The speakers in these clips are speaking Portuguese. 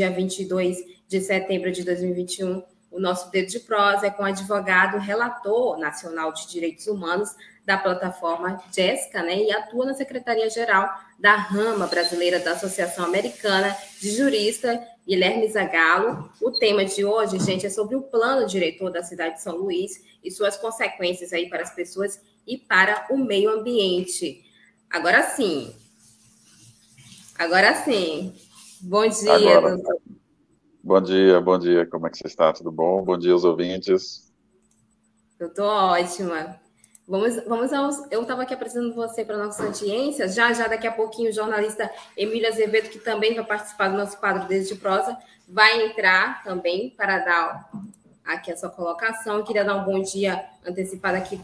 Dia, hoje, dia 22 de setembro de 2021, o nosso dedo de prosa é com o advogado relator nacional de direitos humanos da plataforma Jéssica, né, e atua na Secretaria-Geral da Rama Brasileira da Associação Americana de Jurista, Guilherme Zagalo. O tema de hoje, gente, é sobre o plano diretor da cidade de São Luís e suas consequências aí para as pessoas e para o meio ambiente. Agora sim. Agora sim. Bom dia, Agora, doutor. Bom dia, bom dia. Como é que você está? Tudo bom? Bom dia aos ouvintes. Eu estou ótima. Vamos, vamos aos. Eu estava aqui apresentando você para a nossa audiência. Já, já daqui a pouquinho, o jornalista Emília Azevedo, que também vai participar do nosso quadro Desde Prosa, vai entrar também para dar aqui a sua colocação. Eu queria dar um bom dia antecipado aqui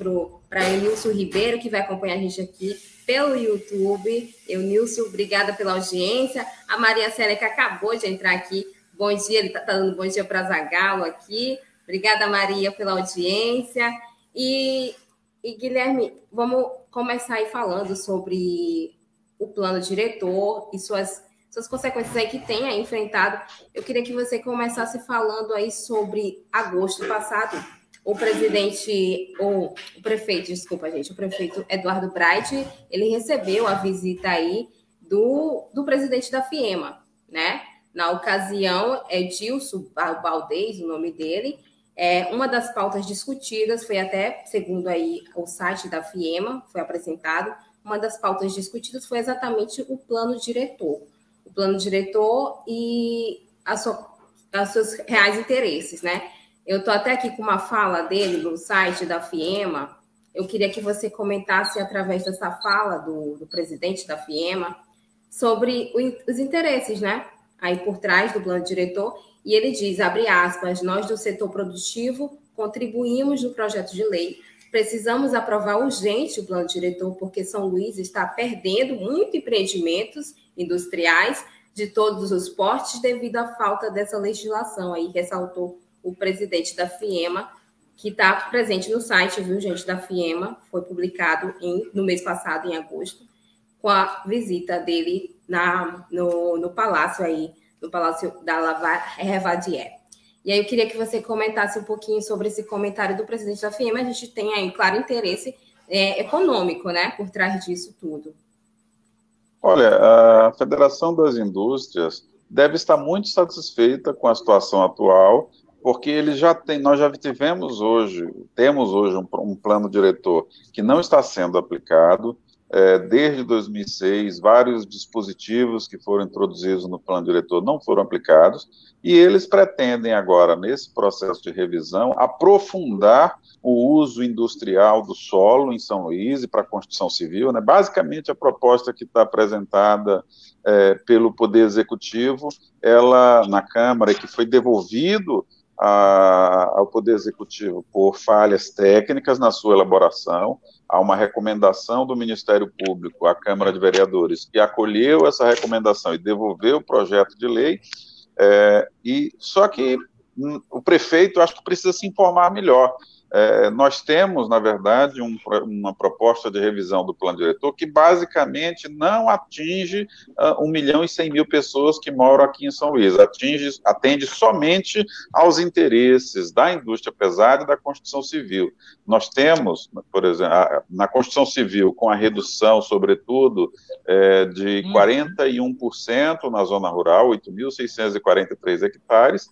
para Enilson Ribeiro, que vai acompanhar a gente aqui pelo YouTube. Eu, Nilson, obrigada pela audiência. A Maria Célia, que acabou de entrar aqui. Bom dia, ele está tá dando bom dia para Zagalo aqui. Obrigada, Maria, pela audiência. E, e, Guilherme, vamos começar aí falando sobre o plano diretor e suas, suas consequências aí que aí enfrentado. Eu queria que você começasse falando aí sobre agosto passado, o presidente, ou o prefeito, desculpa, gente, o prefeito Eduardo Bright, ele recebeu a visita aí do, do presidente da FIEMA, né? Na ocasião, é Dilson Baldez, o nome dele. É, uma das pautas discutidas foi até, segundo aí o site da FIEMA, foi apresentado, uma das pautas discutidas foi exatamente o plano diretor. O plano diretor e a sua, os seus reais interesses, né? Eu estou até aqui com uma fala dele no site da FIEMA. Eu queria que você comentasse através dessa fala do, do presidente da FIEMA sobre o, os interesses, né? Aí por trás do plano diretor. E ele diz, abre aspas, nós do setor produtivo contribuímos no projeto de lei. Precisamos aprovar urgente o plano diretor, porque São Luís está perdendo muito empreendimentos industriais de todos os portes devido à falta dessa legislação. Aí ressaltou o presidente da FIEMA, que está presente no site, viu, gente, da FIEMA, foi publicado em, no mês passado, em agosto, com a visita dele na, no, no palácio aí, no Palácio da Lavadier. E aí eu queria que você comentasse um pouquinho sobre esse comentário do presidente da FIEMA. A gente tem aí claro interesse é, econômico, né, por trás disso tudo. Olha, a Federação das Indústrias deve estar muito satisfeita com a situação atual porque ele já tem, nós já tivemos hoje, temos hoje um, um plano diretor que não está sendo aplicado. É, desde 2006, vários dispositivos que foram introduzidos no plano diretor não foram aplicados, e eles pretendem agora, nesse processo de revisão, aprofundar o uso industrial do solo em São Luís e para a construção civil. Né? Basicamente, a proposta que está apresentada é, pelo Poder Executivo, ela na Câmara, que foi devolvido a, ao Poder Executivo por falhas técnicas na sua elaboração. Há uma recomendação do Ministério Público à Câmara de Vereadores que acolheu essa recomendação e devolveu o projeto de lei. É, e só que hum, o prefeito acho que precisa se informar melhor. É, nós temos, na verdade, um, uma proposta de revisão do plano diretor que basicamente não atinge uh, 1 milhão e 100 mil pessoas que moram aqui em São Luís, atinge, atende somente aos interesses da indústria pesada e da construção civil. Nós temos, por exemplo, a, na construção civil, com a redução, sobretudo, é, de 41% uhum. na zona rural, 8.643 hectares,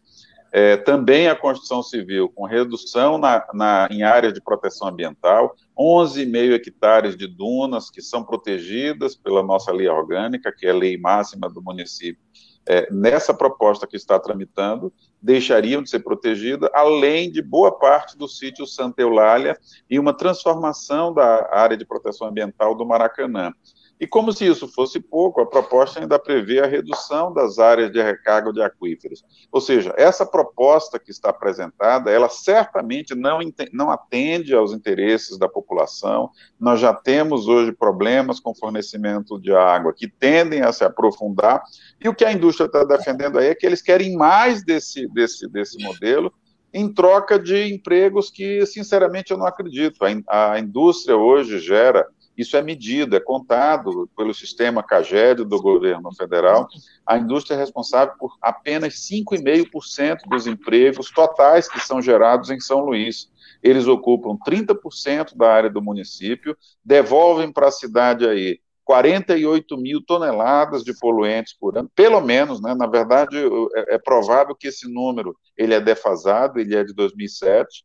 é, também a construção civil, com redução na, na, em áreas de proteção ambiental, 11,5 hectares de dunas que são protegidas pela nossa lei orgânica, que é a lei máxima do município. É, nessa proposta que está tramitando, deixariam de ser protegidas, além de boa parte do sítio Santa Eulália e uma transformação da área de proteção ambiental do Maracanã. E como se isso fosse pouco, a proposta ainda prevê a redução das áreas de recarga de aquíferos. Ou seja, essa proposta que está apresentada, ela certamente não, não atende aos interesses da população. Nós já temos hoje problemas com fornecimento de água que tendem a se aprofundar, e o que a indústria está defendendo aí é que eles querem mais desse, desse, desse modelo, em troca de empregos que, sinceramente, eu não acredito. A, a indústria hoje gera isso é medido, é contado pelo sistema CAGED do governo federal. A indústria é responsável por apenas 5,5% dos empregos totais que são gerados em São Luís. Eles ocupam 30% da área do município, devolvem para a cidade aí 48 mil toneladas de poluentes por ano, pelo menos, né? Na verdade, é, é provável que esse número ele é defasado, ele é de 2007.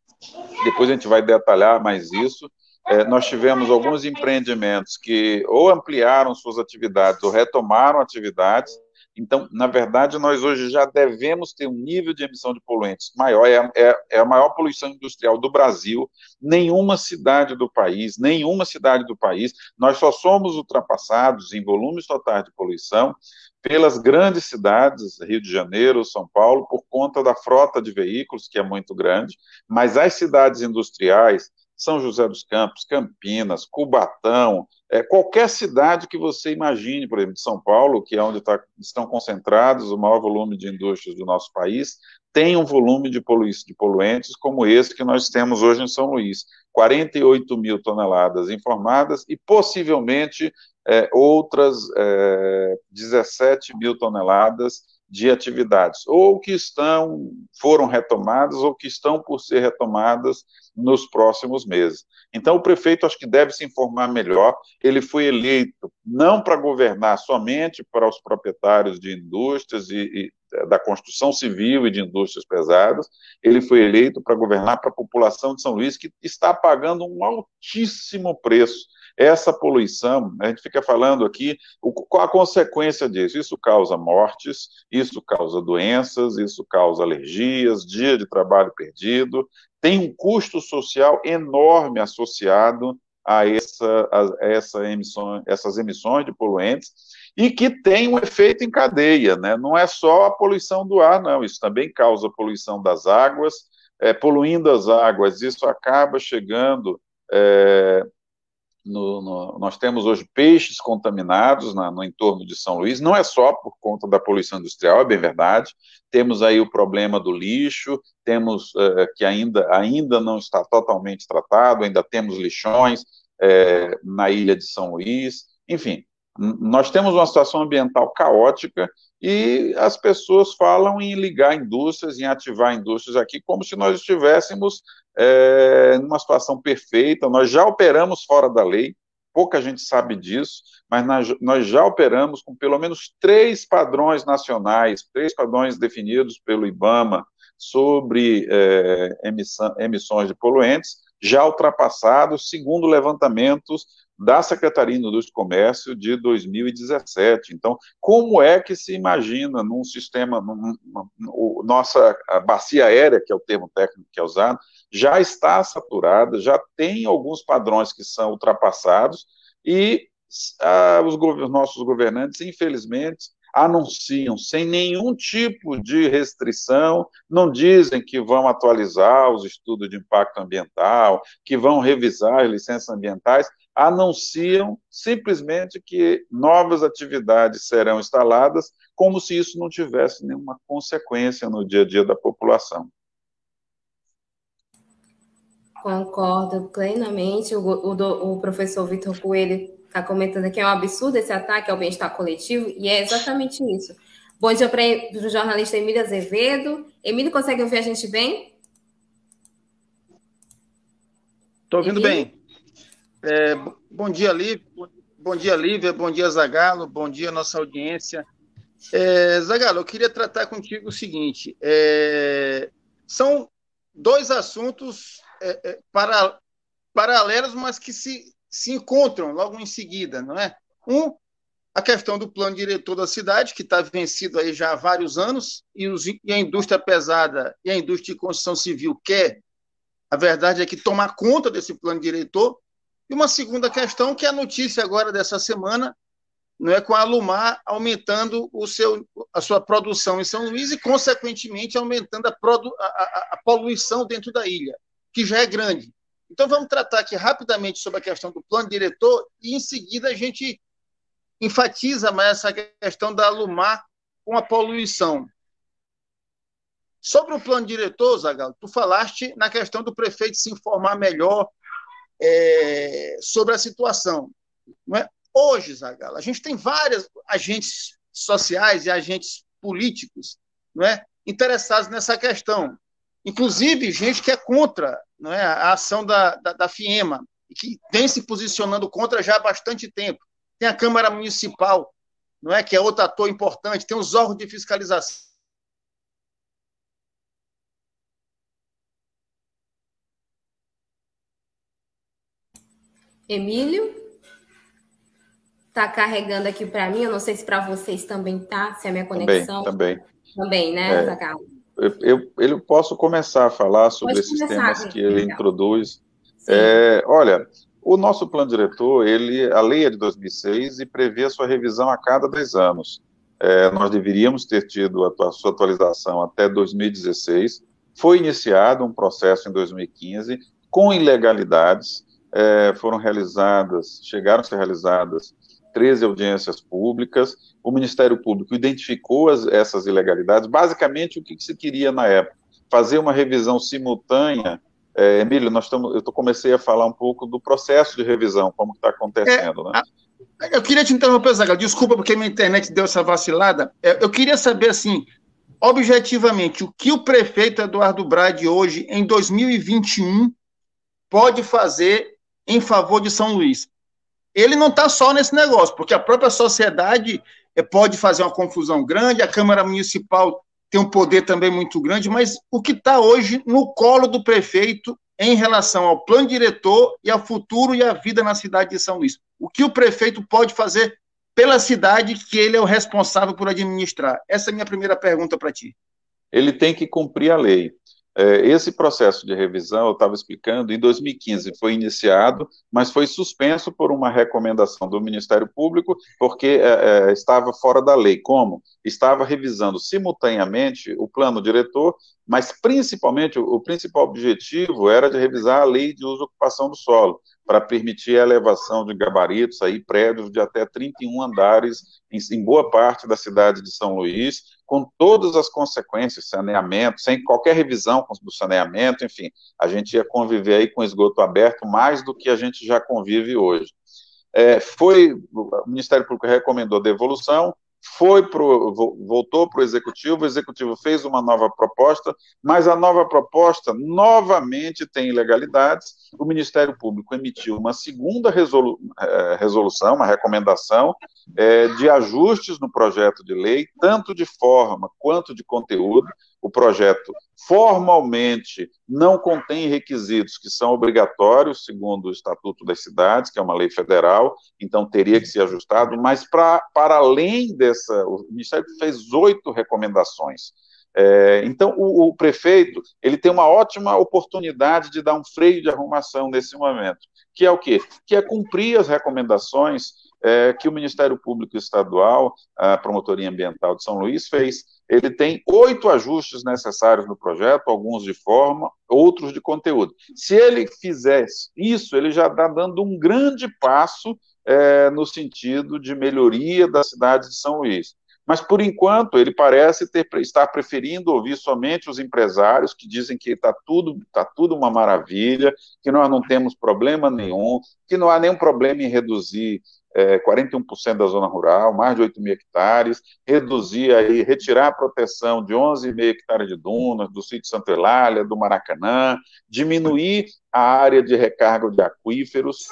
Depois a gente vai detalhar mais isso é, nós tivemos alguns empreendimentos que ou ampliaram suas atividades ou retomaram atividades. Então, na verdade, nós hoje já devemos ter um nível de emissão de poluentes maior, é, é, é a maior poluição industrial do Brasil. Nenhuma cidade do país, nenhuma cidade do país, nós só somos ultrapassados em volumes totais de poluição pelas grandes cidades, Rio de Janeiro, São Paulo, por conta da frota de veículos, que é muito grande, mas as cidades industriais, são José dos Campos, Campinas, Cubatão, é, qualquer cidade que você imagine, por exemplo, de São Paulo, que é onde tá, estão concentrados o maior volume de indústrias do nosso país, tem um volume de, polu de poluentes como esse que nós temos hoje em São Luís. 48 mil toneladas informadas e possivelmente é, outras é, 17 mil toneladas de atividades, ou que estão, foram retomadas, ou que estão por ser retomadas nos próximos meses. Então, o prefeito acho que deve se informar melhor. Ele foi eleito não para governar somente para os proprietários de indústrias e, e eh, da construção civil e de indústrias pesadas, ele foi eleito para governar para a população de São Luís, que está pagando um altíssimo preço essa poluição, a gente fica falando aqui, qual a consequência disso? Isso causa mortes, isso causa doenças, isso causa alergias, dia de trabalho perdido, tem um custo social enorme associado a, essa, a essa emissão, essas emissões de poluentes, e que tem um efeito em cadeia, né? não é só a poluição do ar, não, isso também causa poluição das águas, é, poluindo as águas, isso acaba chegando é, no, no, nós temos hoje peixes contaminados na, no entorno de São Luís, não é só por conta da poluição industrial, é bem verdade, temos aí o problema do lixo, temos uh, que ainda, ainda não está totalmente tratado, ainda temos lixões uh, na ilha de São Luís, enfim, nós temos uma situação ambiental caótica e as pessoas falam em ligar indústrias, em ativar indústrias aqui, como se nós estivéssemos é, numa situação perfeita. Nós já operamos fora da lei, pouca gente sabe disso, mas nós, já operamos com pelo menos três padrões nacionais, três padrões definidos pelo IBAMA sobre é, emissão, emissões de poluentes, já ultrapassados, segundo levantamentos da Secretaria de Indústria e Comércio de 2017. Então, como é que se imagina num sistema, num, nossa bacia aérea, que é o termo técnico que é usado, já está saturada, já tem alguns padrões que são ultrapassados e ah, os nossos governantes, infelizmente, anunciam sem nenhum tipo de restrição, não dizem que vão atualizar os estudos de impacto ambiental, que vão revisar as licenças ambientais, anunciam simplesmente que novas atividades serão instaladas, como se isso não tivesse nenhuma consequência no dia a dia da população. Concordo plenamente. O, o, o professor Vitor Coelho está comentando que é um absurdo esse ataque ao bem-estar coletivo, e é exatamente isso. Bom dia para o jornalista Emílio Azevedo. Emílio, consegue ouvir a gente bem? Estou ouvindo bem. É, bom dia, Lívia. Bom dia, Lívia. Bom dia, Zagalo. Bom dia, nossa audiência. É, Zagalo, eu queria tratar contigo o seguinte: é, são dois assuntos é, é, para, paralelos, mas que se, se encontram logo em seguida, não é? Um, a questão do plano diretor da cidade, que está vencido aí já há vários anos, e, os, e, a indústria pesada e a indústria de construção civil quer, a verdade é que tomar conta desse plano diretor. E uma segunda questão, que é a notícia agora dessa semana, não é com a Alumar aumentando o seu, a sua produção em São Luís e, consequentemente, aumentando a, produ, a, a, a poluição dentro da ilha, que já é grande. Então, vamos tratar aqui rapidamente sobre a questão do plano diretor e, em seguida, a gente enfatiza mais essa questão da Alumar com a poluição. Sobre o plano diretor, Zagal, tu falaste na questão do prefeito se informar melhor é, sobre a situação. É? Hoje, Zagal, a gente tem vários agentes sociais e agentes políticos não é, interessados nessa questão. Inclusive, gente que é contra não é, a ação da, da, da FIEMA, e que vem se posicionando contra já há bastante tempo. Tem a Câmara Municipal, não é, que é outro ator importante, tem os órgãos de fiscalização Emílio? Tá carregando aqui para mim, eu não sei se para vocês também tá, se é a minha conexão. Também, também. Também, né, é, eu, eu, eu, posso começar a falar sobre Pode esses começar, temas que ele introduz. É, olha, o nosso plano diretor, ele, a lei é de 2006 e prevê a sua revisão a cada 10 anos. É, nós deveríamos ter tido a sua atualização até 2016. Foi iniciado um processo em 2015 com ilegalidades, é, foram realizadas, chegaram a ser realizadas 13 audiências públicas, o Ministério Público identificou as, essas ilegalidades, basicamente o que, que, se queria na época? Fazer uma revisão simultânea, é, Emílio, nós estamos, eu comecei a falar um pouco do processo de revisão, como está acontecendo, é, né? Eu queria te interromper, Zagal, desculpa porque minha internet deu essa vacilada, é, eu queria saber, assim, objetivamente, o que o prefeito Eduardo Brade hoje, em 2021, pode fazer em favor de São Luís. Ele não está só nesse negócio, porque a própria sociedade eh, pode fazer uma confusão grande, a Câmara Municipal tem um poder também muito grande, mas o que está hoje no colo do prefeito em relação ao plano diretor e ao futuro e à vida na cidade de São Luís. O que o prefeito pode fazer pela cidade que ele é o responsável por administrar? Essa é a minha primeira pergunta para ti. Ele tem que cumprir a lei. É, esse processo de revisão, eu estava explicando, em 2015 foi iniciado, mas foi suspenso por uma recomendação do Ministério Público, porque é, é, estava fora da lei. Como? Estava revisando simultaneamente o plano diretor, mas principalmente, o, o principal objetivo era de revisar a lei de uso e ocupação do solo, para permitir a elevação de gabaritos, aí, prédios de até 31 andares em, em boa parte da cidade de São Luís, com todas as consequências, saneamento, sem qualquer revisão do saneamento, enfim, a gente ia conviver aí com esgoto aberto mais do que a gente já convive hoje. É, foi, o Ministério Público recomendou devolução, foi pro, voltou para o executivo, o executivo fez uma nova proposta, mas a nova proposta novamente tem ilegalidades. O Ministério Público emitiu uma segunda resolu, é, resolução, uma recomendação é, de ajustes no projeto de lei, tanto de forma quanto de conteúdo, o projeto formalmente não contém requisitos que são obrigatórios, segundo o Estatuto das Cidades, que é uma lei federal, então teria que ser ajustado, mas pra, para além dessa, o Ministério fez oito recomendações. É, então, o, o, prefeito ele tem uma ótima oportunidade de dar um freio de arrumação nesse momento, que é o quê? Que é cumprir as recomendações é, que o Ministério Público Estadual, a Promotoria Ambiental de São Luís, fez ele tem oito ajustes necessários no projeto, alguns de forma, outros de conteúdo. Se ele fizer isso, ele já está dando um grande passo é, no sentido de melhoria da cidade de São Luís. Mas, por enquanto, ele parece ter, estar preferindo ouvir somente os empresários que dizem que está tudo, tá tudo uma maravilha, que nós não temos problema nenhum, que não há nenhum problema em reduzir é, 41% da zona rural, mais de 8 mil hectares, reduzir aí, retirar a proteção de 11,5 hectares de dunas, do sítio Santa do Maracanã, diminuir a área de recarga de aquíferos,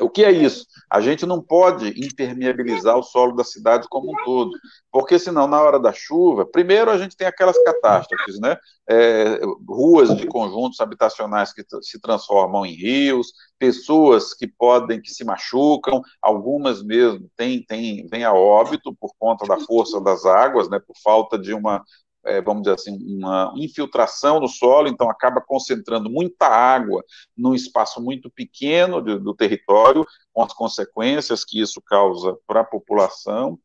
O que é isso? A gente não pode impermeabilizar o solo da cidade como um todo, porque senão, na hora da chuva, primeiro a gente tem aquelas catástrofes, né? É, ruas de conjuntos habitacionais que se transformam em rios, pessoas que podem, que se machucam, algumas mesmo têm, têm, vêm a óbito por conta da força das águas, né? Por falta de uma é, vamos dizer assim, uma infiltração no solo, então acaba concentrando muita água num espaço muito pequeno de, do território, com as consequências que isso causa para a população.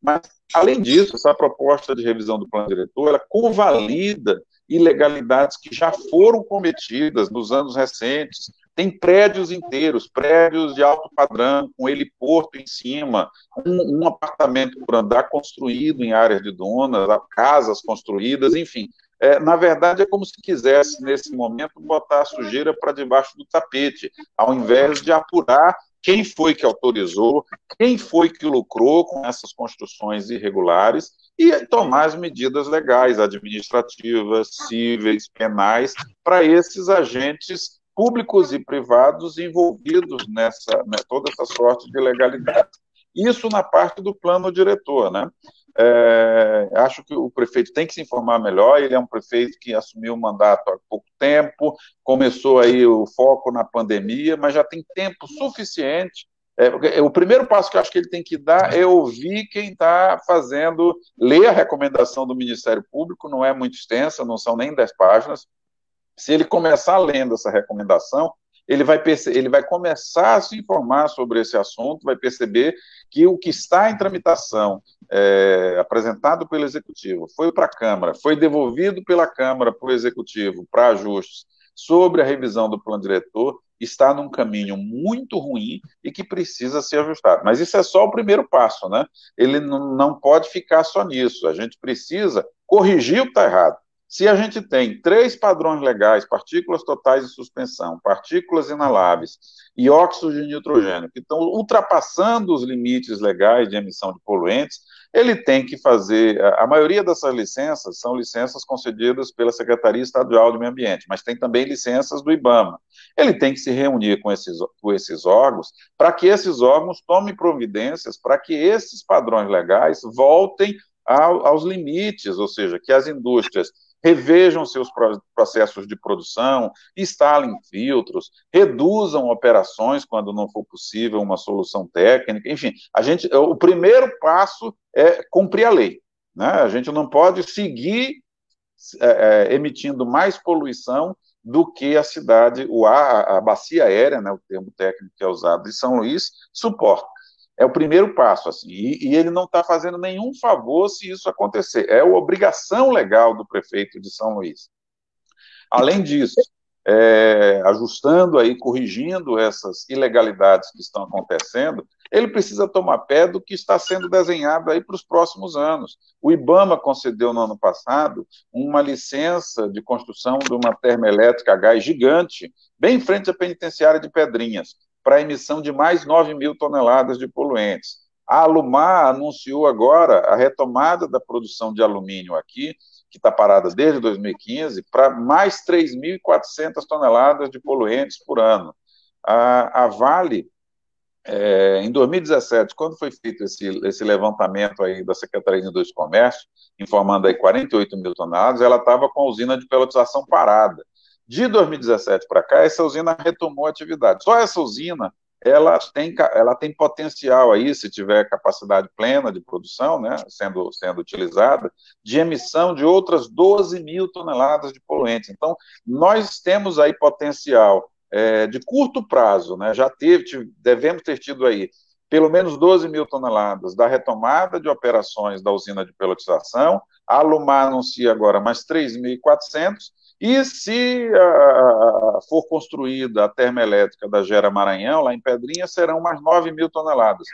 Mas, além disso, essa proposta de revisão do plano diretor, ela convalida ilegalidades que já foram cometidas nos anos recentes, tem prédios inteiros, prédios de alto padrão, com heliporto em cima, um, um apartamento por andar construído em áreas de donas, casas construídas, enfim. É, na verdade, é como se quisesse, nesse momento, botar a sujeira para debaixo do tapete, ao invés de apurar quem foi que autorizou, quem foi que lucrou com essas construções irregulares e tomar as medidas legais, administrativas, cíveis, penais, para esses agentes públicos e privados envolvidos nessa né, toda essa sorte de ilegalidade. Isso na parte do plano diretor, né? É, acho que o prefeito tem que se informar melhor. Ele é um prefeito que assumiu o mandato há pouco tempo, começou aí o foco na pandemia, mas já tem tempo suficiente. É, o primeiro passo que eu acho que ele tem que dar é ouvir quem está fazendo, ler a recomendação do Ministério Público, não é muito extensa, não são nem 10 páginas, se ele começar lendo essa recomendação, ele vai, ele vai começar a se informar sobre esse assunto, vai perceber que o que está em tramitação, é, apresentado pelo Executivo, foi para a Câmara, foi devolvido pela Câmara para o Executivo para ajustes sobre a revisão do plano diretor, está num caminho muito ruim e que precisa ser ajustado. Mas isso é só o primeiro passo, né? Ele não pode ficar só nisso. A gente precisa corrigir o que está errado. Se a gente tem três padrões legais, partículas totais de suspensão, partículas inaláveis e óxidos de nitrogênio, que estão ultrapassando os limites legais de emissão de poluentes, ele tem que fazer. A maioria dessas licenças são licenças concedidas pela Secretaria Estadual do Meio Ambiente, mas tem também licenças do IBAMA. Ele tem que se reunir com esses, com esses órgãos para que esses órgãos tomem providências para que esses padrões legais voltem ao, aos limites, ou seja, que as indústrias revejam seus processos de produção, instalem filtros, reduzam operações quando não for possível uma solução técnica, enfim, a gente, o primeiro passo é cumprir a lei, né? A gente não pode seguir é, é, emitindo mais poluição do que a cidade, o ar, a bacia aérea, né, o termo técnico que é usado de São Luís, suporta. É o primeiro passo, assim, e, e ele não está fazendo nenhum favor se isso acontecer. É uma obrigação legal do prefeito de São Luís. Além disso, é, ajustando aí, corrigindo essas ilegalidades que estão acontecendo, ele precisa tomar pé do que está sendo desenhado aí para os próximos anos. O IBAMA concedeu no ano passado uma licença de construção de uma termoelétrica a gás gigante, bem em frente à penitenciária de Pedrinhas para a emissão de mais 9 mil toneladas de poluentes. A Alumar anunciou agora a retomada da produção de alumínio aqui, que está parada desde 2015, para mais 3.400 toneladas de poluentes por ano. A, a Vale, é, em 2017, quando foi feito esse, esse levantamento aí da Secretaria de Indústria e Comércio, informando aí 48 mil toneladas, ela estava com a usina de pelotização parada. De 2017 para cá, essa usina retomou a atividade. Só essa usina, ela tem, ela tem potencial aí, se tiver capacidade plena de produção, né, sendo, sendo utilizada, de emissão de outras 12 mil toneladas de poluentes. Então, nós temos aí potencial é, de curto prazo, né, já teve, devemos ter tido aí pelo menos 12 mil toneladas da retomada de operações da usina de pelotização, a Alumar anuncia agora mais 3.400, e se for construída a termoelétrica da Gera Maranhão, lá em Pedrinha, serão mais 9 mil toneladas.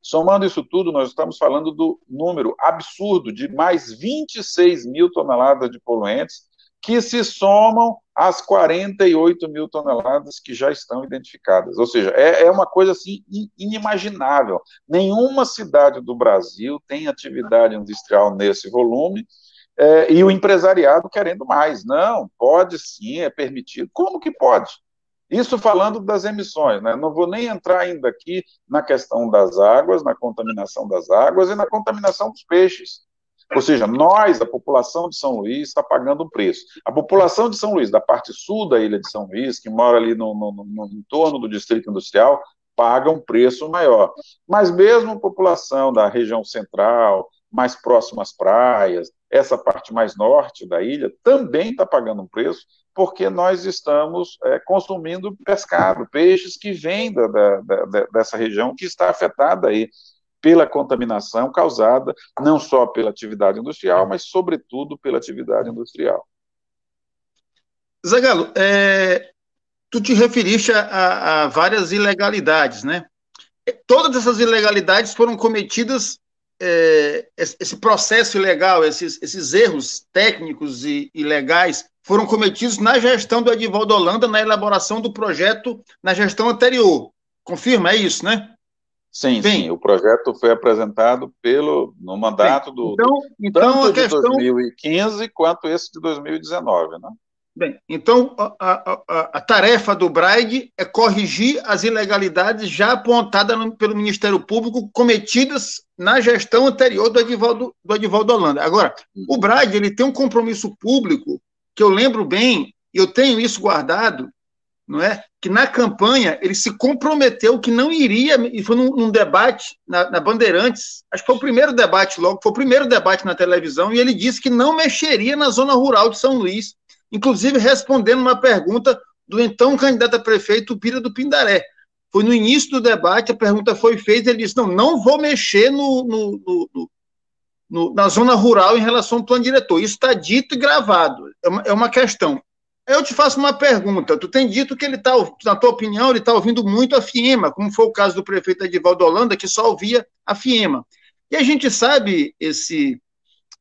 Somando isso tudo, nós estamos falando do número absurdo de mais 26 mil toneladas de poluentes, que se somam às 48 mil toneladas que já estão identificadas. Ou seja, é, é uma coisa assim inimaginável. Nenhuma cidade do Brasil tem atividade industrial nesse volume é, e o empresariado querendo mais. Não, pode sim, é permitido. Como que pode? Isso falando das emissões, né? Não vou nem entrar ainda aqui na questão das águas, na contaminação das águas e na contaminação dos peixes. Ou seja, nós, a população de São Luís, está pagando um preço. A população de São Luís, da parte sul da ilha de São Luís, que mora ali no, no, no entorno do distrito industrial, paga um preço maior. Mas mesmo a população da região central, mais próxima às praias, essa parte mais norte da ilha, também está pagando um preço, porque nós estamos é, consumindo pescado, peixes que vêm da, da, da, dessa região que está afetada aí pela contaminação causada não só pela atividade industrial, mas sobretudo pela atividade industrial. Zagalo, é, tu te referiste a, a, várias ilegalidades, né? Todas essas ilegalidades foram cometidas, é, esse processo ilegal, esses, esses erros técnicos e, e legais foram cometidos na gestão do Edivaldo Holanda, na elaboração do projeto na gestão anterior. Confirma, é isso, né? Sim, Bem, sim, o projeto foi apresentado pelo, no mandato do, então, do, então tanto a questão... de 2015 quanto esse de 2019, né? Bem, então a, a, a, tarefa do Braide é corrigir as ilegalidades já apontadas no, pelo Ministério Público cometidas na gestão anterior do Edivaldo, do Edivaldo Holanda. Agora, o Braide ele tem um compromisso público que eu lembro bem, eu tenho isso guardado, não é? Que na campanha ele se comprometeu que não iria, e foi num, num debate na, na, Bandeirantes, acho que foi o primeiro debate logo, foi o primeiro debate na televisão, e ele disse que não mexeria na zona rural de São Luís, inclusive respondendo uma pergunta do então candidato a prefeito Pira do Pindaré. Foi no início do debate, a pergunta foi feita, ele disse: não, não vou mexer no, no, no, no na zona rural em relação ao plano diretor. Isso está dito e gravado. É uma, é uma questão. Eu te faço uma pergunta. Tu tem dito que ele está, na tua opinião, ele está ouvindo muito a FIEMA, como foi o caso do prefeito Edivaldo Holanda, que só ouvia a FIEMA. E a gente sabe, esse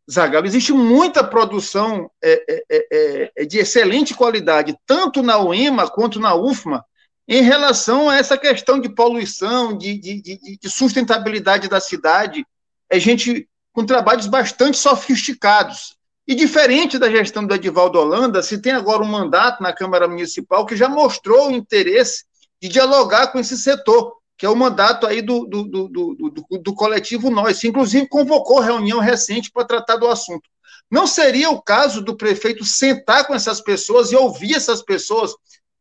Zagalo, existe muita produção é é, é, é, é, de excelente qualidade, tanto na UEMA quanto na UFMA, em relação a essa questão de poluição, de, de, de, de sustentabilidade da cidade. É gente com trabalhos bastante sofisticados. E diferente da gestão do Edivaldo Holanda, se tem agora um mandato na Câmara Municipal que já mostrou o interesse de dialogar com esse setor, que é o mandato aí do, do, do, do, do coletivo Nós, que inclusive convocou reunião recente para tratar do assunto. Não seria o caso do prefeito sentar com essas pessoas e ouvir essas pessoas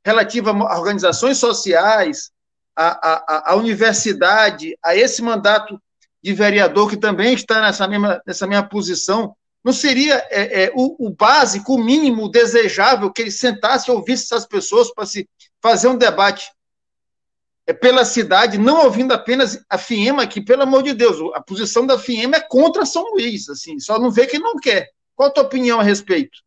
relativa a organizações sociais, a, a, universidade, a esse mandato de vereador que também está nessa mesma, nessa mesma posição, não seria é, é, o, o, básico, o mínimo desejável que ele sentasse e ouvisse essas pessoas para se fazer um debate pela cidade, não ouvindo apenas a FIEMA, que, pelo amor de Deus, a posição da FIEMA é contra São Luís, assim, só não vê quem não quer. Qual a tua opinião a respeito?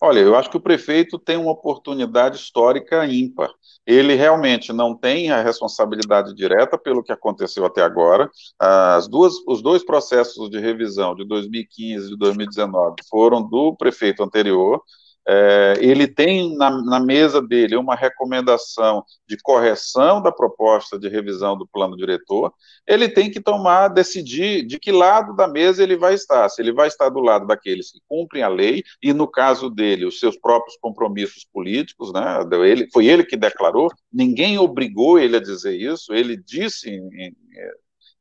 Olha, eu acho que o prefeito tem uma oportunidade histórica ímpar. Ele realmente não tem a responsabilidade direta pelo que aconteceu até agora. As duas, os dois processos de revisão de 2015 e de 2019 foram do prefeito anterior, é, ele tem na, na, mesa dele uma recomendação de correção da proposta de revisão do plano diretor, ele tem que tomar, decidir de que lado da mesa ele vai estar, se ele vai estar do lado daqueles que cumprem a lei, e no caso dele, os seus próprios compromissos políticos, né, ele, foi ele que declarou, ninguém obrigou ele a dizer isso, ele disse em, em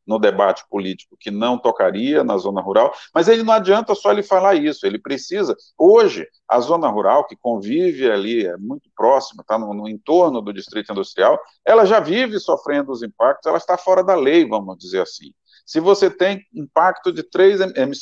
no debate político que não tocaria na zona rural, mas ele não adianta só ele falar isso, ele precisa. Hoje, a zona rural, que convive ali, é muito próxima, está no, no, entorno do distrito industrial, ela já vive sofrendo os impactos, ela está fora da lei, vamos dizer assim. Se você tem impacto de três,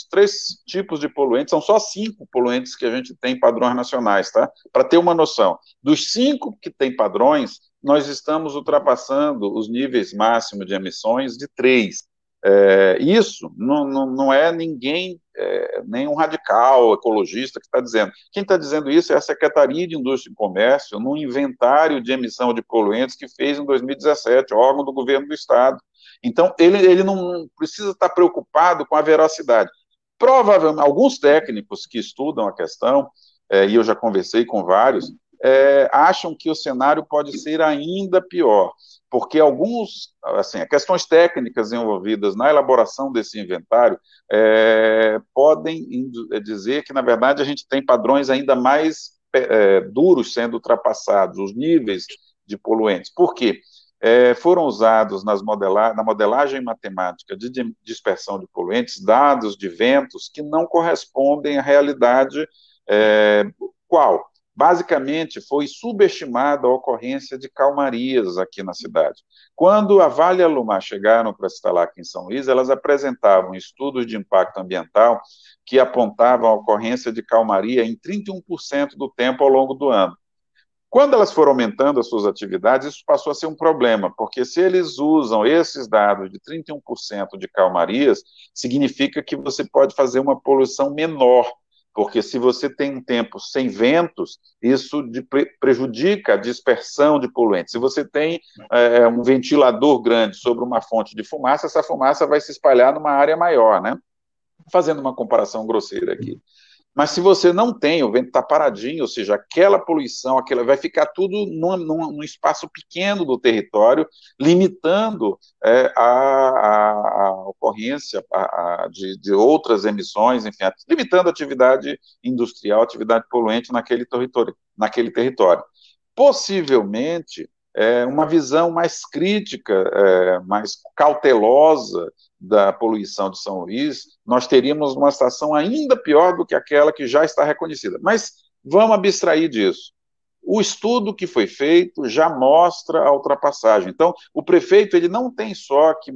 três tipos de poluentes, são só cinco poluentes que a gente tem padrões nacionais, tá? Para ter uma noção. Dos cinco que tem padrões, nós estamos ultrapassando os níveis máximos de emissões de três. É, isso não, não, não, é ninguém, é, nenhum radical ecologista que está dizendo. Quem está dizendo isso é a Secretaria de Indústria e Comércio, num inventário de emissão de poluentes que fez em 2017, órgão do governo do Estado. Então, ele, ele não precisa estar preocupado com a veracidade. Provavelmente, alguns técnicos que estudam a questão, é, e eu já conversei com vários, é, acham que o cenário pode ser ainda pior, porque alguns, assim, questões técnicas envolvidas na elaboração desse inventário é, podem dizer que, na verdade, a gente tem padrões ainda mais é, duros sendo ultrapassados, os níveis de poluentes. Por quê? É, foram usados modela na modelagem matemática de dispersão de poluentes dados de ventos que não correspondem à realidade é, qual? Basicamente, foi subestimada a ocorrência de calmarias aqui na cidade. Quando a Vale e a Lumar chegaram para se instalar aqui em São Luís, elas apresentavam estudos de impacto ambiental que apontavam a ocorrência de calmaria em 31% do tempo ao longo do ano. Quando elas foram aumentando as suas atividades, isso passou a ser um problema, porque se eles usam esses dados de 31% de calmarias, significa que você pode fazer uma poluição menor porque se você tem um tempo sem ventos, isso de, prejudica a dispersão de poluentes. Se você tem é, um ventilador grande sobre uma fonte de fumaça, essa fumaça vai se espalhar numa área maior, né? Fazendo uma comparação grosseira aqui. Mas se você não tem, o vento está paradinho, ou seja, aquela poluição, aquela, vai ficar tudo num, num, num espaço pequeno do território, limitando é, a, a, a, ocorrência a, de, de, outras emissões, enfim, limitando a atividade industrial, atividade poluente naquele território. Naquele território. Possivelmente, é, uma visão mais crítica, é, mais cautelosa da poluição de São Luís, nós teríamos uma situação ainda pior do que aquela que já está reconhecida. Mas vamos abstrair disso. O estudo que foi feito já mostra a ultrapassagem. Então, o prefeito ele não tem só que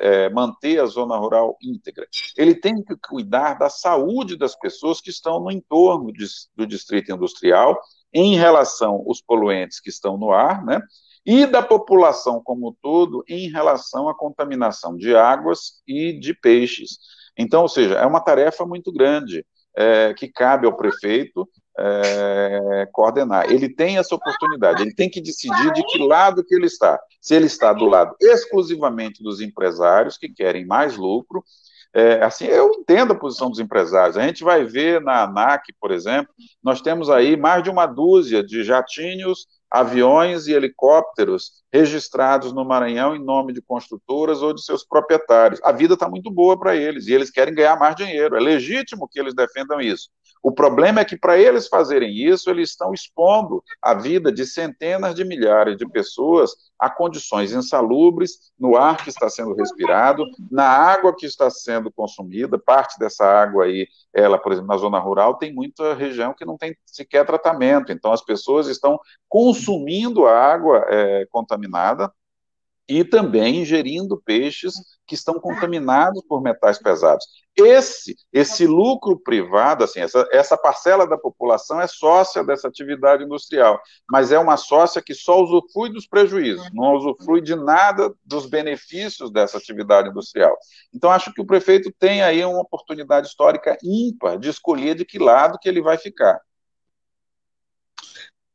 é, manter a zona rural íntegra, ele tem que cuidar da saúde das pessoas que estão no entorno de, do distrito industrial em relação aos poluentes que estão no ar, né? E da população como um todo em relação à contaminação de águas e de peixes. Então, ou seja, é uma tarefa muito grande é, que cabe ao prefeito é, coordenar. Ele tem essa oportunidade, ele tem que decidir de que lado que ele está. Se ele está do lado exclusivamente dos empresários que querem mais lucro, é, assim, eu entendo a posição dos empresários. A gente vai ver na ANAC, por exemplo, nós temos aí mais de uma dúzia de jatinhos, aviões e helicópteros registrados no Maranhão em nome de construtoras ou de seus proprietários. A vida está muito boa para eles e eles querem ganhar mais dinheiro. É legítimo que eles defendam isso. O problema é que, para eles fazerem isso, eles estão expondo a vida de centenas de milhares de pessoas a condições insalubres no ar que está sendo respirado, na água que está sendo consumida. Parte dessa água aí, ela, por exemplo, na zona rural, tem muita região que não tem sequer tratamento. Então, as pessoas estão consumindo a água é, contaminada e também ingerindo peixes que estão contaminados por metais pesados. Esse, esse lucro privado, assim, essa, essa parcela da população é sócia dessa atividade industrial, mas é uma sócia que só usufrui dos prejuízos, não usufrui de nada dos benefícios dessa atividade industrial. Então, acho que o prefeito tem aí uma oportunidade histórica ímpar de escolher de que lado que ele vai ficar.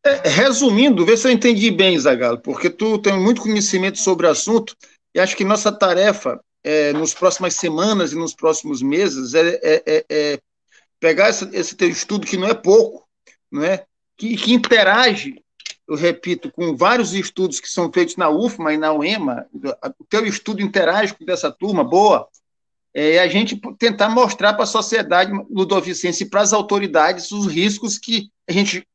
É, resumindo, vê se eu entendi bem, Zagalo, porque tu tem muito conhecimento sobre o assunto e acho que nossa tarefa é, nos próximas semanas e nos próximos meses é, é, é, é pegar esse, esse, teu estudo que não é pouco, não é? Que, que, interage, eu repito, com vários estudos que são feitos na UFMA e na UEMA, o teu estudo interage com essa turma boa, é a gente tentar mostrar para a sociedade ludovicense e para as autoridades os riscos que a gente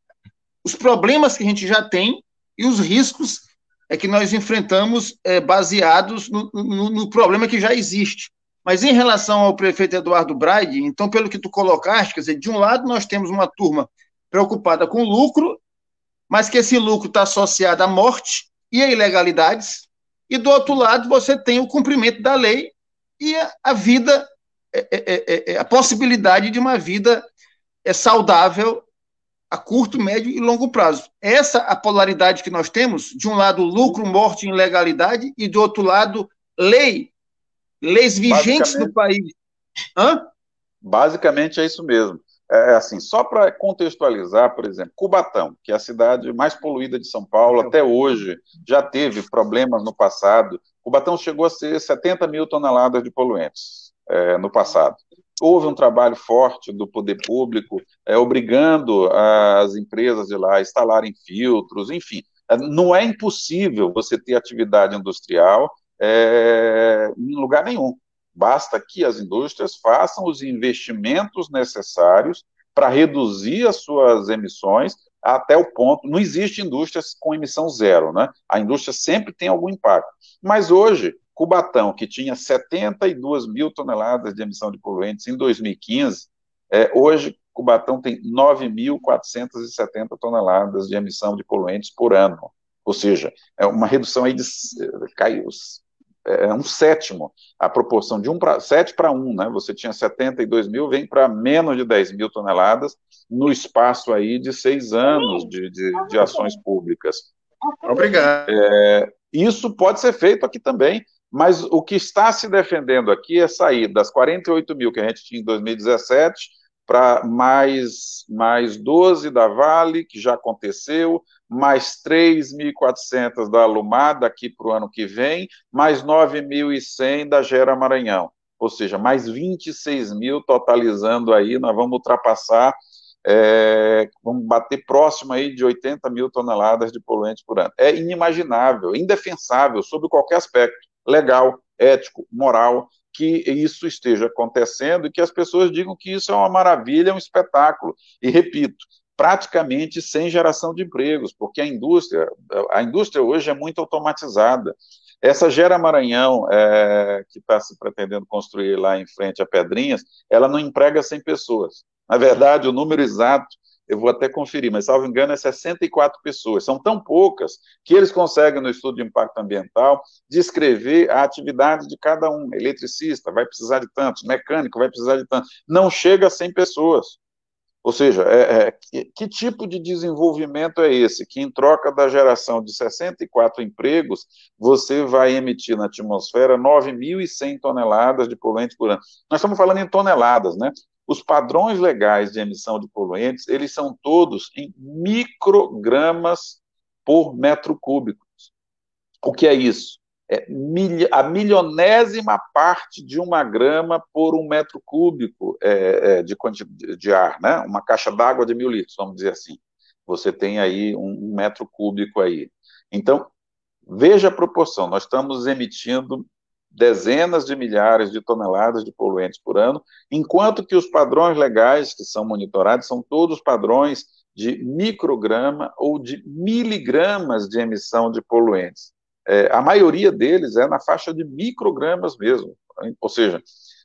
os problemas que a gente já tem e os riscos é que nós enfrentamos é, baseados no, no, no, problema que já existe. Mas em relação ao prefeito Eduardo Braide, então, pelo que tu colocaste, quer dizer, de um lado nós temos uma turma preocupada com lucro, mas que esse lucro está associado à morte e a ilegalidades, e do outro lado você tem o cumprimento da lei e a, a vida, é, é, é, a possibilidade de uma vida saudável a curto, médio e longo prazo. Essa a polaridade que nós temos, de um lado lucro, morte e ilegalidade, e do outro lado lei, leis vigentes no país. Hã? Basicamente é isso mesmo. É, é assim, só para contextualizar, por exemplo, Cubatão, que é a cidade mais poluída de São Paulo até hoje, já teve problemas no passado. Cubatão chegou a ser 70 mil toneladas de poluentes é, no passado houve um trabalho forte do poder público, é, obrigando as empresas de lá a instalarem filtros, enfim. É, não é impossível você ter atividade industrial é, em lugar nenhum. Basta que as indústrias façam os investimentos necessários para reduzir as suas emissões até o ponto. Não existe indústria com emissão zero, né? A indústria sempre tem algum impacto. Mas hoje, Cubatão, que tinha 72 mil toneladas de emissão de poluentes em 2015, é, hoje Cubatão tem 9.470 toneladas de emissão de poluentes por ano. Ou seja, é uma redução aí de caiu é um sétimo a proporção de um para sete para um, né? Você tinha 72 mil, vem para menos de 10 mil toneladas no espaço aí de seis anos de, de, de ações públicas. Obrigado. É, isso pode ser feito aqui também, mas o que está se defendendo aqui é sair das 48 mil que a gente tinha em 2017 para mais, mais 12 da Vale, que já aconteceu, mais 3.400 da Alumar daqui para o ano que vem, mais 9.100 da Gera Maranhão. Ou seja, mais 26 mil totalizando aí, nós vamos ultrapassar, é, vamos bater próximo aí de 80 mil toneladas de poluentes por ano. É inimaginável, indefensável, sob qualquer aspecto, legal, ético, moral, que isso esteja acontecendo e que as pessoas digam que isso é uma maravilha, é um espetáculo. E repito, praticamente sem geração de empregos, porque a indústria, a indústria hoje é muito automatizada. Essa Gera Maranhão, é, que está se pretendendo construir lá em frente a Pedrinhas, ela não emprega 100 pessoas. Na verdade, o número exato, eu vou até conferir, mas, salvo engano, é 64 pessoas. São tão poucas que eles conseguem, no estudo de impacto ambiental, descrever a atividade de cada um. Eletricista vai precisar de tantos, mecânico vai precisar de tantos. Não chega a 100 pessoas. Ou seja, é, é, que, que, tipo de desenvolvimento é esse? Que em troca da geração de 64 empregos, você vai emitir na atmosfera 9.100 toneladas de poluentes por ano. Nós estamos falando em toneladas, né? Os padrões legais de emissão de poluentes, eles são todos em microgramas por metro cúbico. O que é isso? é, a milionésima parte de uma grama por um metro cúbico é, é, de, de, ar, né? Uma caixa d'água de mil litros, vamos dizer assim. Você tem aí um, um metro cúbico aí. Então, veja a proporção. Nós estamos emitindo dezenas de milhares de toneladas de poluentes por ano, enquanto que os padrões legais que são monitorados são todos padrões de micrograma ou de miligramas de emissão de poluentes é, a maioria deles é na faixa de microgramas mesmo, ou seja,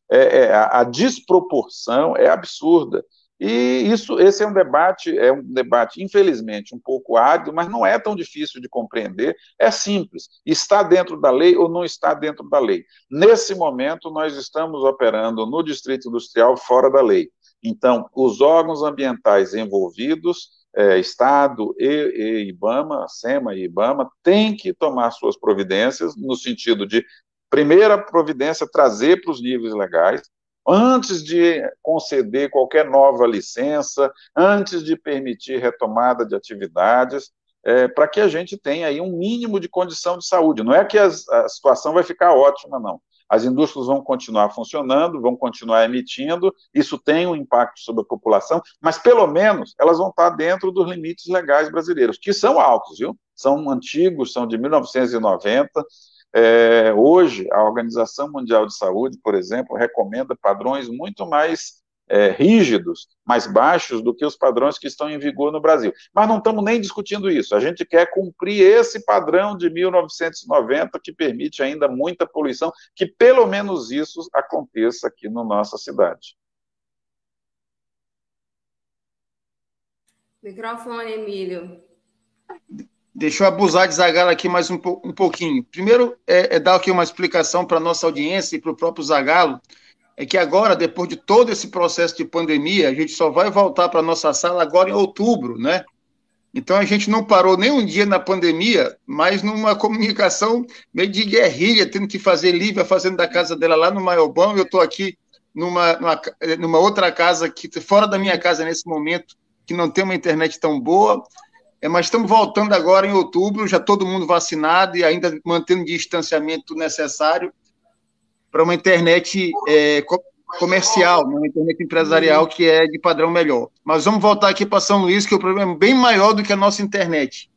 é, é, a, a, desproporção é absurda. E isso, esse é um debate, é um debate, infelizmente, um pouco árido, mas não é tão difícil de compreender, é simples. Está dentro da lei ou não está dentro da lei? Nesse momento, nós estamos operando no Distrito Industrial fora da lei. Então, os órgãos ambientais envolvidos é, Estado e, e IBAMA, SEMA e IBAMA, têm que tomar suas providências no sentido de, primeira providência, trazer para os níveis legais, antes de conceder qualquer nova licença, antes de permitir retomada de atividades, é, para que a gente tenha aí um mínimo de condição de saúde. Não é que a, a situação vai ficar ótima, não, as indústrias vão continuar funcionando, vão continuar emitindo, isso tem um impacto sobre a população, mas pelo menos elas vão estar dentro dos limites legais brasileiros, que são altos, viu? São antigos, são de 1990. É, hoje, a Organização Mundial de Saúde, por exemplo, recomenda padrões muito mais é, rígidos, mais baixos do que os padrões que estão em vigor no Brasil. Mas não estamos nem discutindo isso. A gente quer cumprir esse padrão de 1990 que permite ainda muita poluição, que pelo menos isso aconteça aqui na nossa cidade. Microfone, Emílio. Deixa eu abusar de Zagalo aqui mais um, um pouquinho. Primeiro, é, é dar aqui uma explicação para a nossa audiência e para o próprio Zagalo é que agora, depois de todo esse processo de pandemia, a gente só vai voltar para a nossa sala agora em outubro, né? Então a gente não parou nem um dia na pandemia, mas numa comunicação meio de guerrilha, tendo que fazer Lívia fazendo da casa dela lá no Maiobão, eu estou aqui numa, numa, numa, outra casa, que fora da minha casa nesse momento, que não tem uma internet tão boa, é, mas estamos voltando agora em outubro, já todo mundo vacinado e ainda mantendo o distanciamento necessário, para uma internet é, comercial, né, uma internet empresarial que é de padrão melhor. Mas vamos voltar aqui para São Luís, que o problema é bem maior do que a nossa internet.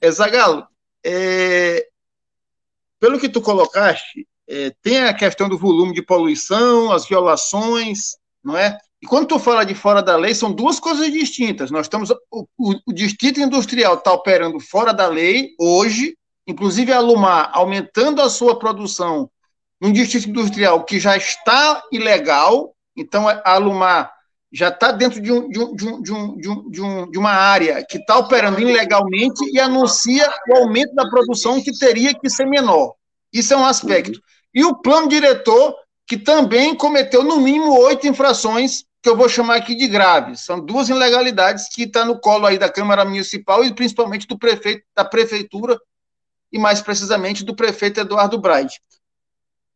É, Zagalo, é, pelo que tu colocaste, é, tem a questão do volume de poluição, as violações, não é? E quando tu fala de fora da lei, são duas coisas distintas. Nós estamos. O, o, o distrito industrial está operando fora da lei hoje, inclusive a Lumar aumentando a sua produção num distrito industrial que já está ilegal. Então, a Lumar já está dentro de, um, de, um, de, um, de, um, um, uma área que está operando ilegalmente e anuncia o aumento da produção que teria que ser menor. Isso é um aspecto. E o plano diretor, que também cometeu no mínimo oito infrações, que eu vou chamar aqui de graves. São duas ilegalidades que estão tá no colo aí da Câmara Municipal e principalmente do prefeito, da Prefeitura, e mais precisamente do prefeito Eduardo Braide.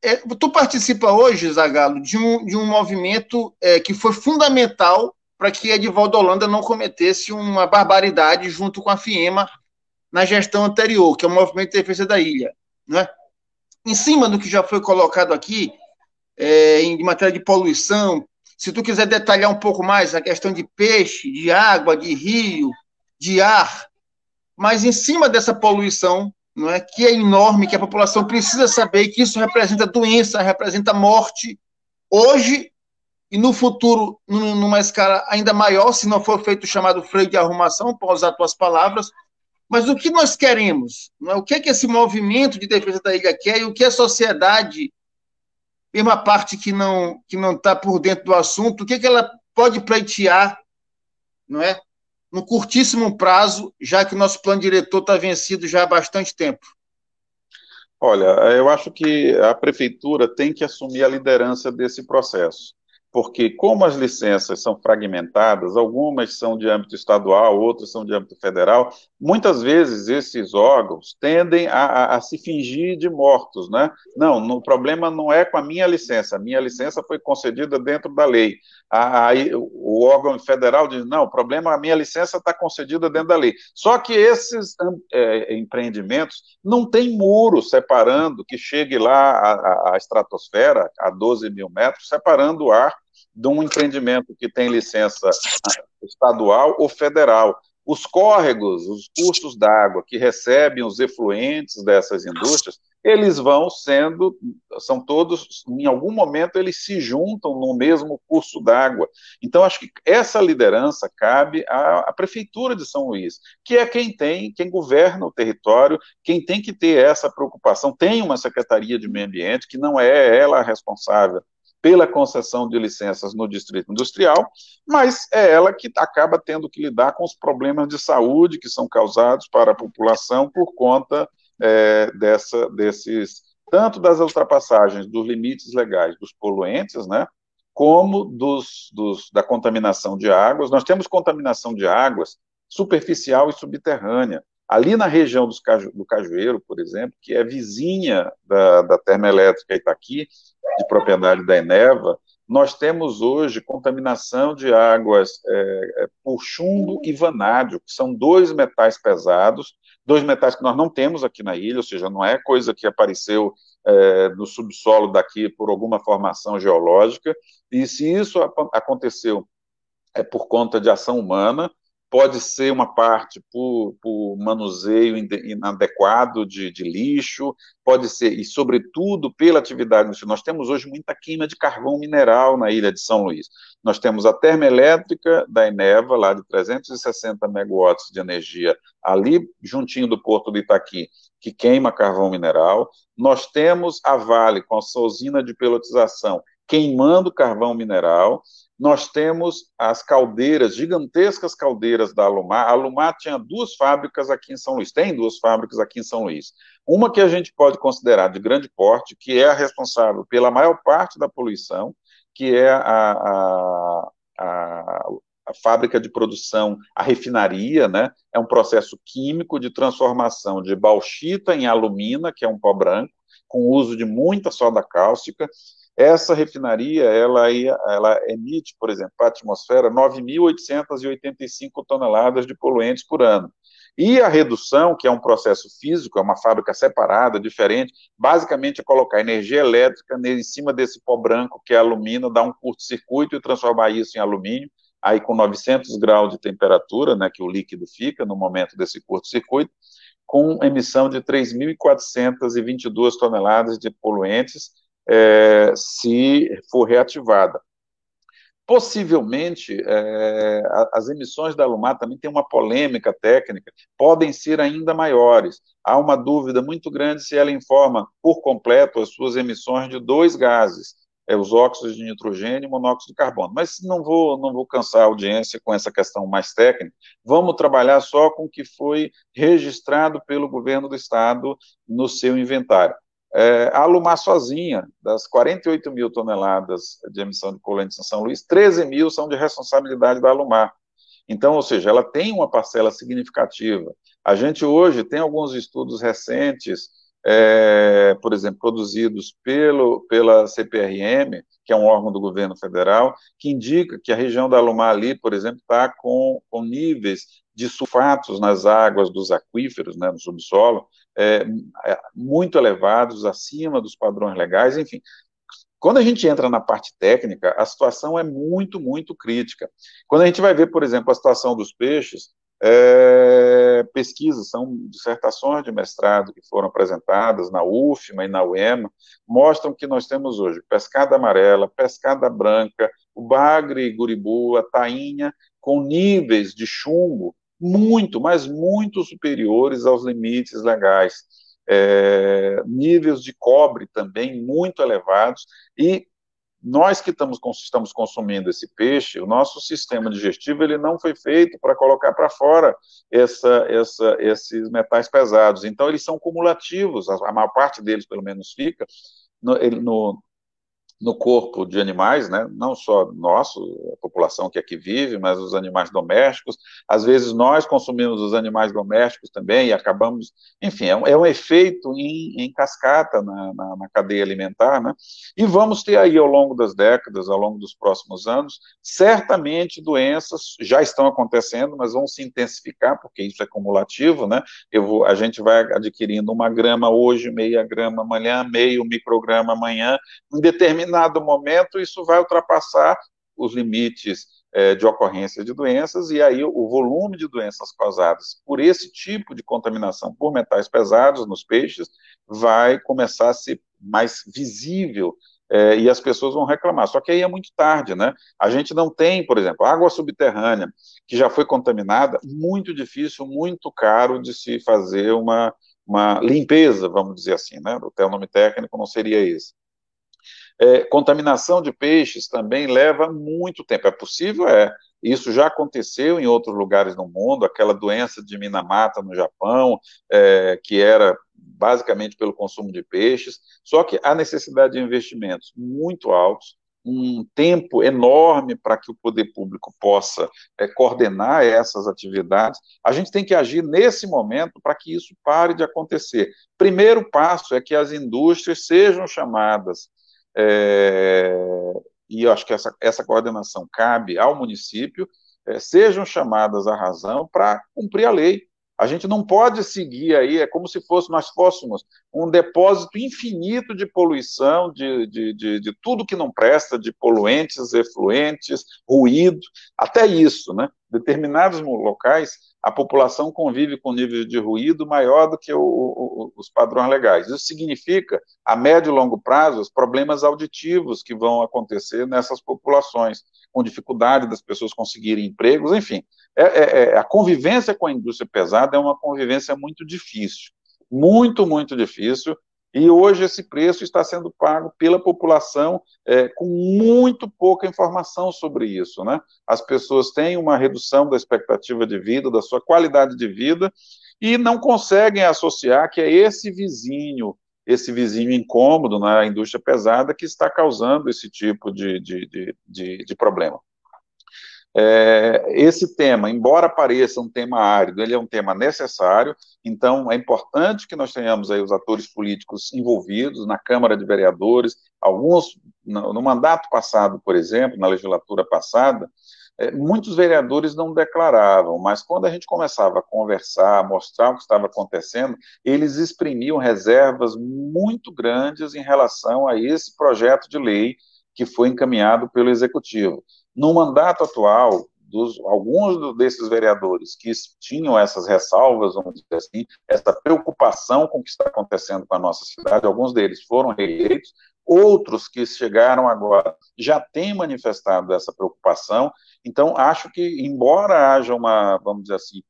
É, tu participa hoje, Zagalo, de um, de um movimento é, que foi fundamental para que Edivaldo Holanda não cometesse uma barbaridade junto com a FIEMA na gestão anterior, que é o Movimento de Defesa da Ilha. Né? Em cima do que já foi colocado aqui, é, em matéria de poluição, se tu quiser detalhar um pouco mais a questão de peixe, de água, de rio, de ar, mas em cima dessa poluição, não é, que é enorme, que a população precisa saber que isso representa doença, representa morte, hoje e no futuro, numa escala ainda maior, se não for feito o chamado freio de arrumação, para usar tuas palavras. Mas o que nós queremos? É? O que é que esse movimento de defesa da ilha quer e o que a sociedade, mesmo a parte que não que não está por dentro do assunto, o que, que ela pode pleitear, não é? no curtíssimo prazo, já que o nosso plano diretor está vencido já há bastante tempo? Olha, eu acho que a prefeitura tem que assumir a liderança desse processo porque como as licenças são fragmentadas, algumas são de âmbito estadual, outras são de âmbito federal, muitas vezes esses órgãos tendem a, a, a se fingir de mortos, né? Não, o problema não é com a minha licença, a minha licença foi concedida dentro da lei. Aí o órgão federal diz, não, o problema, a minha licença está concedida dentro da lei. Só que esses é, empreendimentos não tem muro separando, que chegue lá à estratosfera, a 12 mil metros, separando o ar de um empreendimento que tem licença estadual ou federal. Os córregos, os cursos d'água que recebem os efluentes dessas indústrias, eles vão sendo, são todos, em algum momento, eles se juntam no mesmo curso d'água. Então, acho que essa liderança cabe à, à, Prefeitura de São Luís, que é quem tem, quem governa o território, quem tem que ter essa preocupação. Tem uma Secretaria de Meio Ambiente, que não é ela a responsável pela concessão de licenças no distrito industrial, mas é ela que acaba tendo que lidar com os problemas de saúde que são causados para a população por conta é, dessa, desses, tanto das ultrapassagens dos limites legais dos poluentes, né, como dos, dos, da contaminação de águas. Nós temos contaminação de águas superficial e subterrânea. Ali na região dos, do Cajueiro, por exemplo, que é vizinha da, da termoelétrica Itaqui, de propriedade da Eneva, nós temos hoje contaminação de águas é, é, por chumbo e vanádio, que são dois metais pesados, dois metais que nós não temos aqui na ilha, ou seja, não é coisa que apareceu é, no subsolo daqui por alguma formação geológica, e se isso aconteceu é por conta de ação humana, pode ser uma parte por, por manuseio inadequado de, de, lixo, pode ser, e sobretudo pela atividade Nós temos hoje muita queima de carvão mineral na ilha de São Luís. Nós temos a termoelétrica da Eneva, lá de 360 megawatts de energia, ali juntinho do porto do Itaqui, que queima carvão mineral. Nós temos a Vale, com a sua usina de pelotização, queimando carvão mineral. Nós temos as caldeiras, gigantescas caldeiras da Alumar. A Alumar tinha duas fábricas aqui em São Luís, tem duas fábricas aqui em São Luís. Uma que a gente pode considerar de grande porte, que é a responsável pela maior parte da poluição, que é a, a, a, a fábrica de produção, a refinaria, né? É um processo químico de transformação de bauxita em alumina, que é um pó branco, com o uso de muita soda cáustica, essa refinaria, ela, ela emite, por exemplo, para a atmosfera 9.885 toneladas de poluentes por ano. E a redução, que é um processo físico, é uma fábrica separada, diferente, basicamente é colocar energia elétrica em cima desse pó branco, que é alumínio, dar um curto-circuito e transformar isso em alumínio, aí com 900 graus de temperatura, né, que o líquido fica no momento desse curto-circuito, com emissão de 3.422 toneladas de poluentes, é, se for reativada. Possivelmente, é, as emissões da Alumar também têm uma polêmica técnica, podem ser ainda maiores. Há uma dúvida muito grande se ela informa por completo as suas emissões de dois gases, é, os óxidos de nitrogênio e monóxido de carbono. Mas não vou, não vou cansar a audiência com essa questão mais técnica. Vamos trabalhar só com o que foi registrado pelo governo do estado no seu inventário. É, a Alumar sozinha, das 48 mil toneladas de emissão de poluentes em São Luís, 13 mil são de responsabilidade da Alumar. Então, ou seja, ela tem uma parcela significativa. A gente hoje tem alguns estudos recentes, é, por exemplo, produzidos pelo, pela CPRM, que é um órgão do governo federal, que indica que a região da Alumar ali, por exemplo, está com, com níveis de sulfatos nas águas dos aquíferos, né, no subsolo, é, é, muito elevados, acima dos padrões legais, enfim. Quando a gente entra na parte técnica, a situação é muito, muito crítica. Quando a gente vai ver, por exemplo, a situação dos peixes, é, pesquisas, são dissertações de mestrado que foram apresentadas na UFMA e na UEMA, mostram que nós temos hoje pescada amarela, pescada branca, o bagre, guribu, a tainha, com níveis de chumbo muito, mas muito superiores aos limites legais. É, níveis de cobre também muito elevados, e nós que estamos, estamos consumindo esse peixe, o nosso sistema digestivo ele não foi feito para colocar para fora essa, essa, esses metais pesados. Então, eles são cumulativos, a, maior parte deles, pelo menos, fica no, no, no corpo de animais, né, não só nosso, a população que aqui vive, mas os animais domésticos. Às vezes nós consumimos os animais domésticos também e acabamos, enfim, é um, é um efeito em, em cascata na, na, na, cadeia alimentar, né? E vamos ter aí ao longo das décadas, ao longo dos próximos anos, certamente doenças já estão acontecendo, mas vão se intensificar porque isso é cumulativo, né? Eu vou, a gente vai adquirindo uma grama hoje, meia grama amanhã, meio micrograma amanhã, em determinado determinado momento isso vai ultrapassar os limites é, de ocorrência de doenças, e aí o volume de doenças causadas por esse tipo de contaminação por metais pesados nos peixes vai começar a ser mais visível é, e as pessoas vão reclamar. Só que aí é muito tarde, né? A gente não tem, por exemplo, água subterrânea que já foi contaminada, muito difícil, muito caro de se fazer uma, uma limpeza, vamos dizer assim, né? O nome técnico não seria esse. É, contaminação de peixes também leva muito tempo. É possível? É. Isso já aconteceu em outros lugares no mundo, aquela doença de Minamata no Japão, é, que era basicamente pelo consumo de peixes, só que há necessidade de investimentos muito altos, um tempo enorme para que o poder público possa é, coordenar essas atividades. A gente tem que agir nesse momento para que isso pare de acontecer. Primeiro passo é que as indústrias sejam chamadas é, e eu acho que essa, essa coordenação cabe ao município, é, sejam chamadas à razão para cumprir a lei. A gente não pode seguir aí, é como se fosse, nós fôssemos um depósito infinito de poluição, de, de, de, de tudo que não presta, de poluentes, efluentes, ruído, até isso, né? Determinados locais a população convive com nível de ruído maior do que o, o, os padrões legais. Isso significa, a médio e longo prazo, os problemas auditivos que vão acontecer nessas populações, com dificuldade das pessoas conseguirem empregos, enfim. É, é, é, a convivência com a indústria pesada é uma convivência muito difícil, muito, muito difícil, e hoje esse preço está sendo pago pela população é, com muito pouca informação sobre isso. Né? As pessoas têm uma redução da expectativa de vida, da sua qualidade de vida, e não conseguem associar que é esse vizinho, esse vizinho incômodo na indústria pesada que está causando esse tipo de, de, de, de, de problema. É, esse tema, embora pareça um tema árido, ele é um tema necessário, então é importante que nós tenhamos aí os atores políticos envolvidos na Câmara de Vereadores, alguns, no, no mandato passado, por exemplo, na legislatura passada, é, muitos vereadores não declaravam, mas quando a gente começava a conversar, mostrar o que estava acontecendo, eles exprimiam reservas muito grandes em relação a esse projeto de lei que foi encaminhado pelo Executivo. No mandato atual, dos, alguns desses vereadores que tinham essas ressalvas, vamos dizer assim, essa preocupação com o que está acontecendo com a nossa cidade, alguns deles foram reeleitos, Outros que chegaram agora já têm manifestado essa preocupação. Então, acho que, embora haja uma, vamos dizer assim,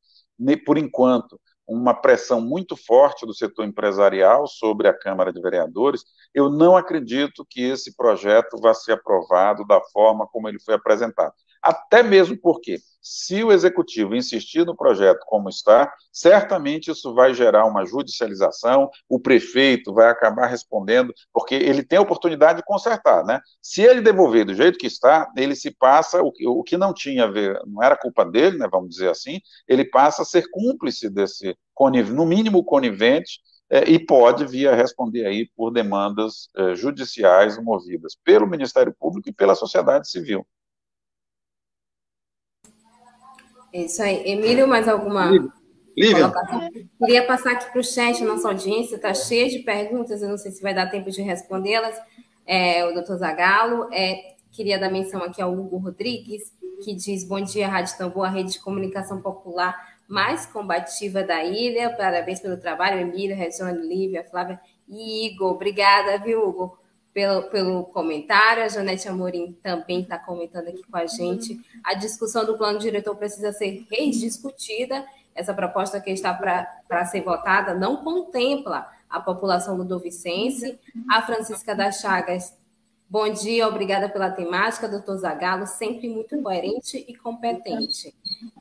por enquanto, uma pressão muito forte do setor empresarial sobre a Câmara de Vereadores, eu não acredito que esse projeto vá ser aprovado da forma como ele foi apresentado. Até mesmo porque, se o executivo insistir no projeto como está, certamente isso vai gerar uma judicialização, o prefeito vai acabar respondendo, porque ele tem a oportunidade de consertar, né? Se ele devolver do jeito que está, ele se passa, o que, o que não tinha a ver, não era culpa dele, né, vamos dizer assim, ele passa a ser cúmplice desse, no mínimo conivente, é, e pode vir a responder aí por demandas é, judiciais movidas pelo Ministério Público e pela sociedade civil. É isso aí. Emílio, mais alguma Lívia. Queria passar aqui para o chat, nossa audiência está cheia de perguntas, eu não sei se vai dar tempo de respondê-las. É, o doutor Zagalo, é, queria dar menção aqui ao Hugo Rodrigues, que diz, bom dia, Rádio Tambor, a rede de comunicação popular mais combativa da ilha, parabéns pelo trabalho, Emílio, Regiane, Lívia, Flávia e Igor, obrigada, viu, Hugo? Pelo, pelo comentário. A Janete Amorim também está comentando aqui com a gente. A discussão do plano diretor precisa ser rediscutida. Essa proposta que está para ser votada não contempla a população ludovicense. A Francisca das Chagas, bom dia, obrigada pela temática, doutor Zagalo, sempre muito coerente e competente.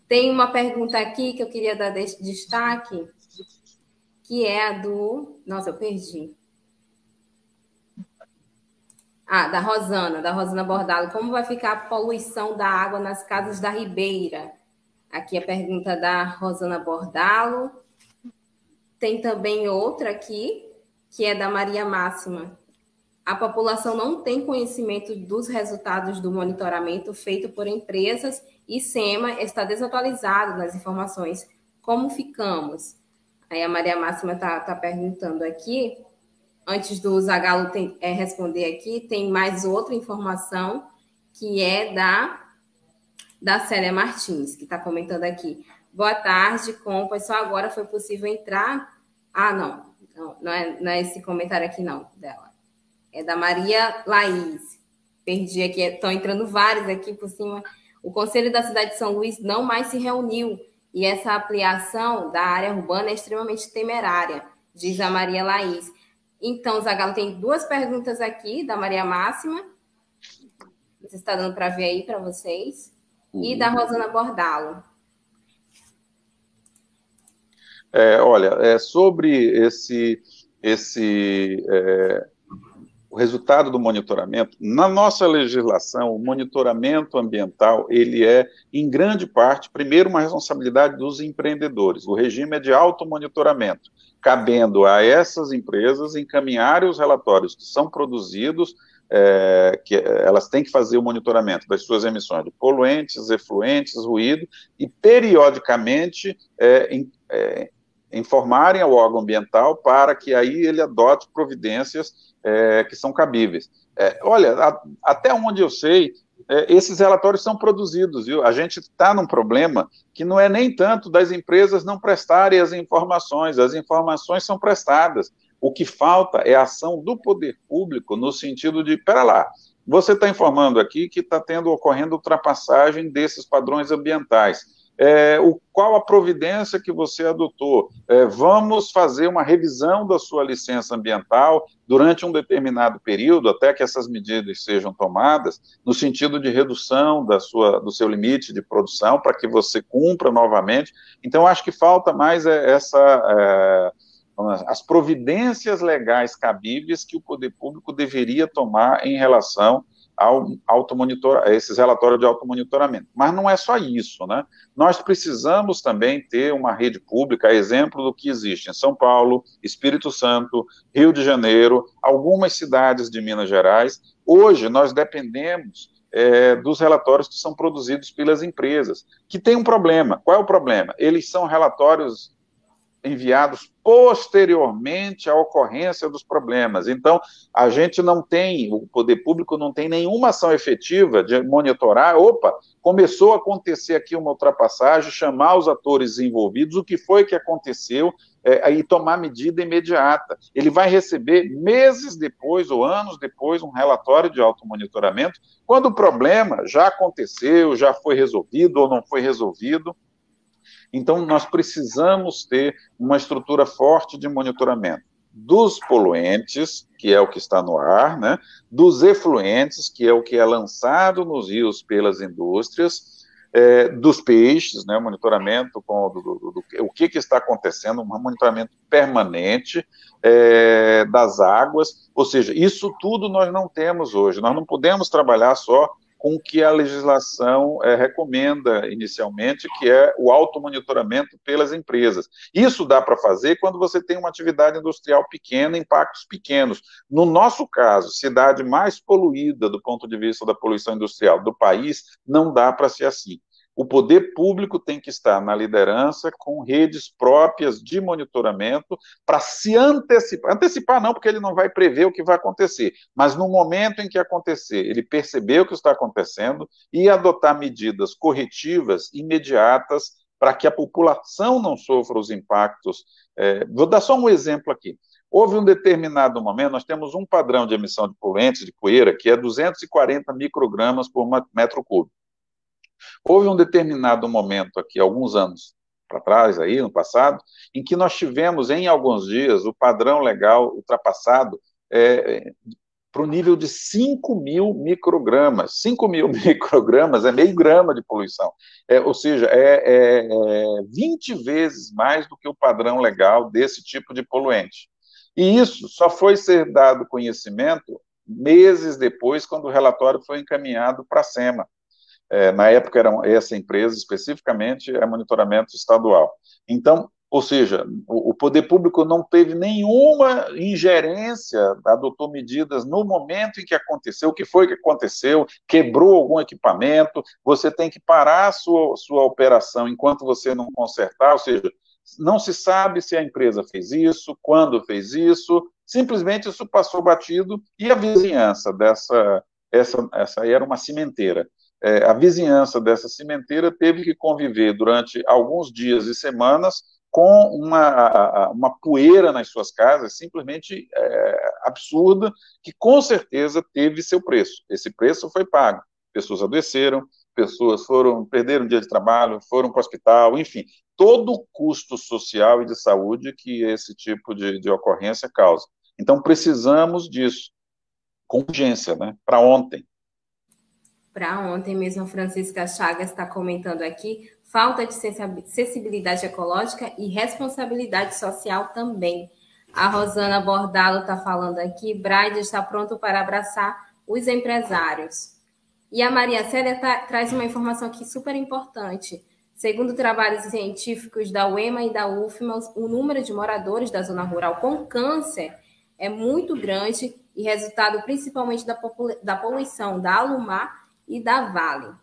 Tem uma pergunta aqui que eu queria dar destaque, que é a do. Nossa, eu perdi. Ah, da Rosana, da Rosana Bordalo. Como vai ficar a poluição da água nas casas da Ribeira? Aqui a pergunta da Rosana Bordalo. Tem também outra aqui, que é da Maria Máxima. A população não tem conhecimento dos resultados do monitoramento feito por empresas e SEMA está desatualizado nas informações. Como ficamos? Aí a Maria Máxima está tá perguntando aqui antes do Zagalo tem, é, responder aqui, tem mais outra informação que é da, da Célia Martins, que está comentando aqui. Boa tarde, compas. Só agora foi possível entrar. Ah, não, não, não, é, não é esse comentário aqui, não, dela. É da Maria Laís. Perdi aqui, estão entrando vários aqui por cima. O Conselho da Cidade de São Luís não mais se reuniu e essa ampliação da área urbana é extremamente temerária, diz a Maria Laís. Então, Zagalo tem duas perguntas aqui da Maria Máxima. Você está dando para ver aí para vocês. E da Rosana Bordalo. É, olha, é, sobre esse, esse é, o resultado do monitoramento, na nossa legislação, o monitoramento ambiental, ele é, em grande parte, primeiro, uma responsabilidade dos empreendedores. O regime é de automonitoramento cabendo a essas empresas encaminharem os relatórios que são produzidos, é, que elas têm que fazer o monitoramento das suas emissões de poluentes, efluentes, ruído, e periodicamente é, é, informarem ao órgão ambiental para que aí ele adote providências é, que são cabíveis. É, olha, a, até onde eu sei, é, esses relatórios são produzidos, viu? A gente está num problema que não é nem tanto das empresas não prestarem as informações, as informações são prestadas. O que falta é a ação do poder público no sentido de, pera lá, você está informando aqui que está tendo ocorrendo ultrapassagem desses padrões ambientais é, o, qual a providência que você adotou? É, vamos fazer uma revisão da sua licença ambiental durante um determinado período, até que essas medidas sejam tomadas, no sentido de redução da sua, do seu limite de produção, para que você cumpra novamente. Então, acho que falta mais é, essa. É, as providências legais cabíveis que o poder público deveria tomar em relação automonitor, esses relatórios de automonitoramento. Mas não é só isso, né? Nós precisamos também ter uma rede pública, exemplo do que existe em São Paulo, Espírito Santo, Rio de Janeiro, algumas cidades de Minas Gerais. Hoje nós dependemos é, dos relatórios que são produzidos pelas empresas, que tem um problema. Qual é o problema? Eles são relatórios enviados posteriormente à ocorrência dos problemas. Então, a gente não tem, o poder público não tem nenhuma ação efetiva de monitorar, opa, começou a acontecer aqui uma ultrapassagem, chamar os atores envolvidos, o que foi que aconteceu, é, e tomar medida imediata. Ele vai receber meses depois ou anos depois um relatório de automonitoramento, quando o problema já aconteceu, já foi resolvido ou não foi resolvido, então, nós precisamos ter uma estrutura forte de monitoramento dos poluentes, que é o que está no ar, né, dos efluentes, que é o que é lançado nos rios pelas indústrias, é, dos peixes, né, monitoramento com do, do, do, o que, que está acontecendo, um monitoramento permanente é, das águas, ou seja, isso tudo nós não temos hoje, nós não podemos trabalhar só com o que a legislação é, recomenda inicialmente, que é o automonitoramento pelas empresas. Isso dá para fazer quando você tem uma atividade industrial pequena, impactos pequenos. No nosso caso, cidade mais poluída do ponto de vista da poluição industrial do país, não dá para ser assim. O poder público tem que estar na liderança com redes próprias de monitoramento para se antecipar. Antecipar não, porque ele não vai prever o que vai acontecer, mas no momento em que acontecer, ele perceber o que está acontecendo e adotar medidas corretivas imediatas para que a população não sofra os impactos. É, vou dar só um exemplo aqui. Houve um determinado momento, nós temos um padrão de emissão de poluentes, de poeira, que é 240 microgramas por metro cúbico. Houve um determinado momento aqui, alguns anos para trás, aí, no passado, em que nós tivemos, em alguns dias, o padrão legal ultrapassado é, para o nível de 5 mil microgramas. 5 mil microgramas é meio grama de poluição. É, ou seja, é, é, é 20 vezes mais do que o padrão legal desse tipo de poluente. E isso só foi ser dado conhecimento meses depois, quando o relatório foi encaminhado para a SEMA. É, na época, era essa empresa especificamente é monitoramento estadual. Então, ou seja, o, o, poder público não teve nenhuma ingerência, adotou medidas no momento em que aconteceu, o que foi que aconteceu, quebrou algum equipamento, você tem que parar a sua, sua operação enquanto você não consertar, ou seja, não se sabe se a empresa fez isso, quando fez isso, simplesmente isso passou batido e a vizinhança dessa, essa, essa era uma cimenteira é, a vizinhança dessa cimenteira teve que conviver durante alguns dias e semanas com uma, uma poeira nas suas casas simplesmente é, absurda, que com certeza teve seu preço. Esse preço foi pago. Pessoas adoeceram, pessoas foram perderam um dia de trabalho, foram para o hospital, enfim, todo o custo social e de saúde que esse tipo de, de ocorrência causa. Então, precisamos disso, com urgência, né, para ontem para ontem mesmo, a Francisca Chagas está comentando aqui, falta de sensibilidade ecológica e responsabilidade social também. A Rosana Bordalo está falando aqui, Braide está pronto para abraçar os empresários. E a Maria Célia tá, traz uma informação aqui super importante. Segundo trabalhos científicos da UEMA e da UFMA, o número de moradores da zona rural com câncer é muito grande e resultado principalmente da, da poluição da Alumar e da Vale.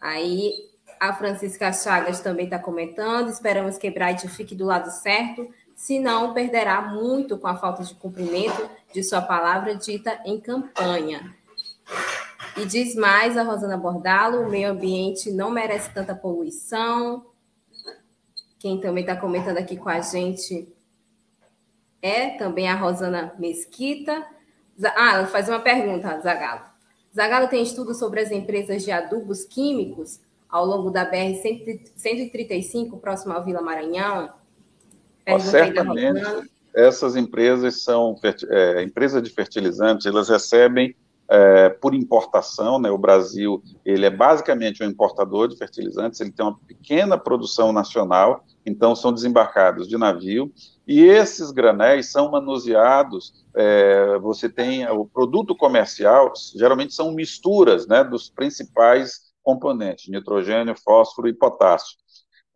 Aí a Francisca Chagas também está comentando. Esperamos que Bright fique do lado certo, senão perderá muito com a falta de cumprimento de sua palavra dita em campanha. E diz mais a Rosana Bordalo: o meio ambiente não merece tanta poluição. Quem também está comentando aqui com a gente é também a Rosana Mesquita. Ah, ela faz uma pergunta, Zagalo. Zagalo tem estudos sobre as empresas de adubos químicos ao longo da BR-135, próximo à Vila Maranhão? Oh, certamente, essas empresas são é, empresas de fertilizantes, elas recebem é, por importação, né, o Brasil ele é basicamente um importador de fertilizantes, ele tem uma pequena produção nacional, então são desembarcados de navio, e esses granéis são manuseados é, você tem o produto comercial, geralmente são misturas né, dos principais componentes, nitrogênio, fósforo e potássio.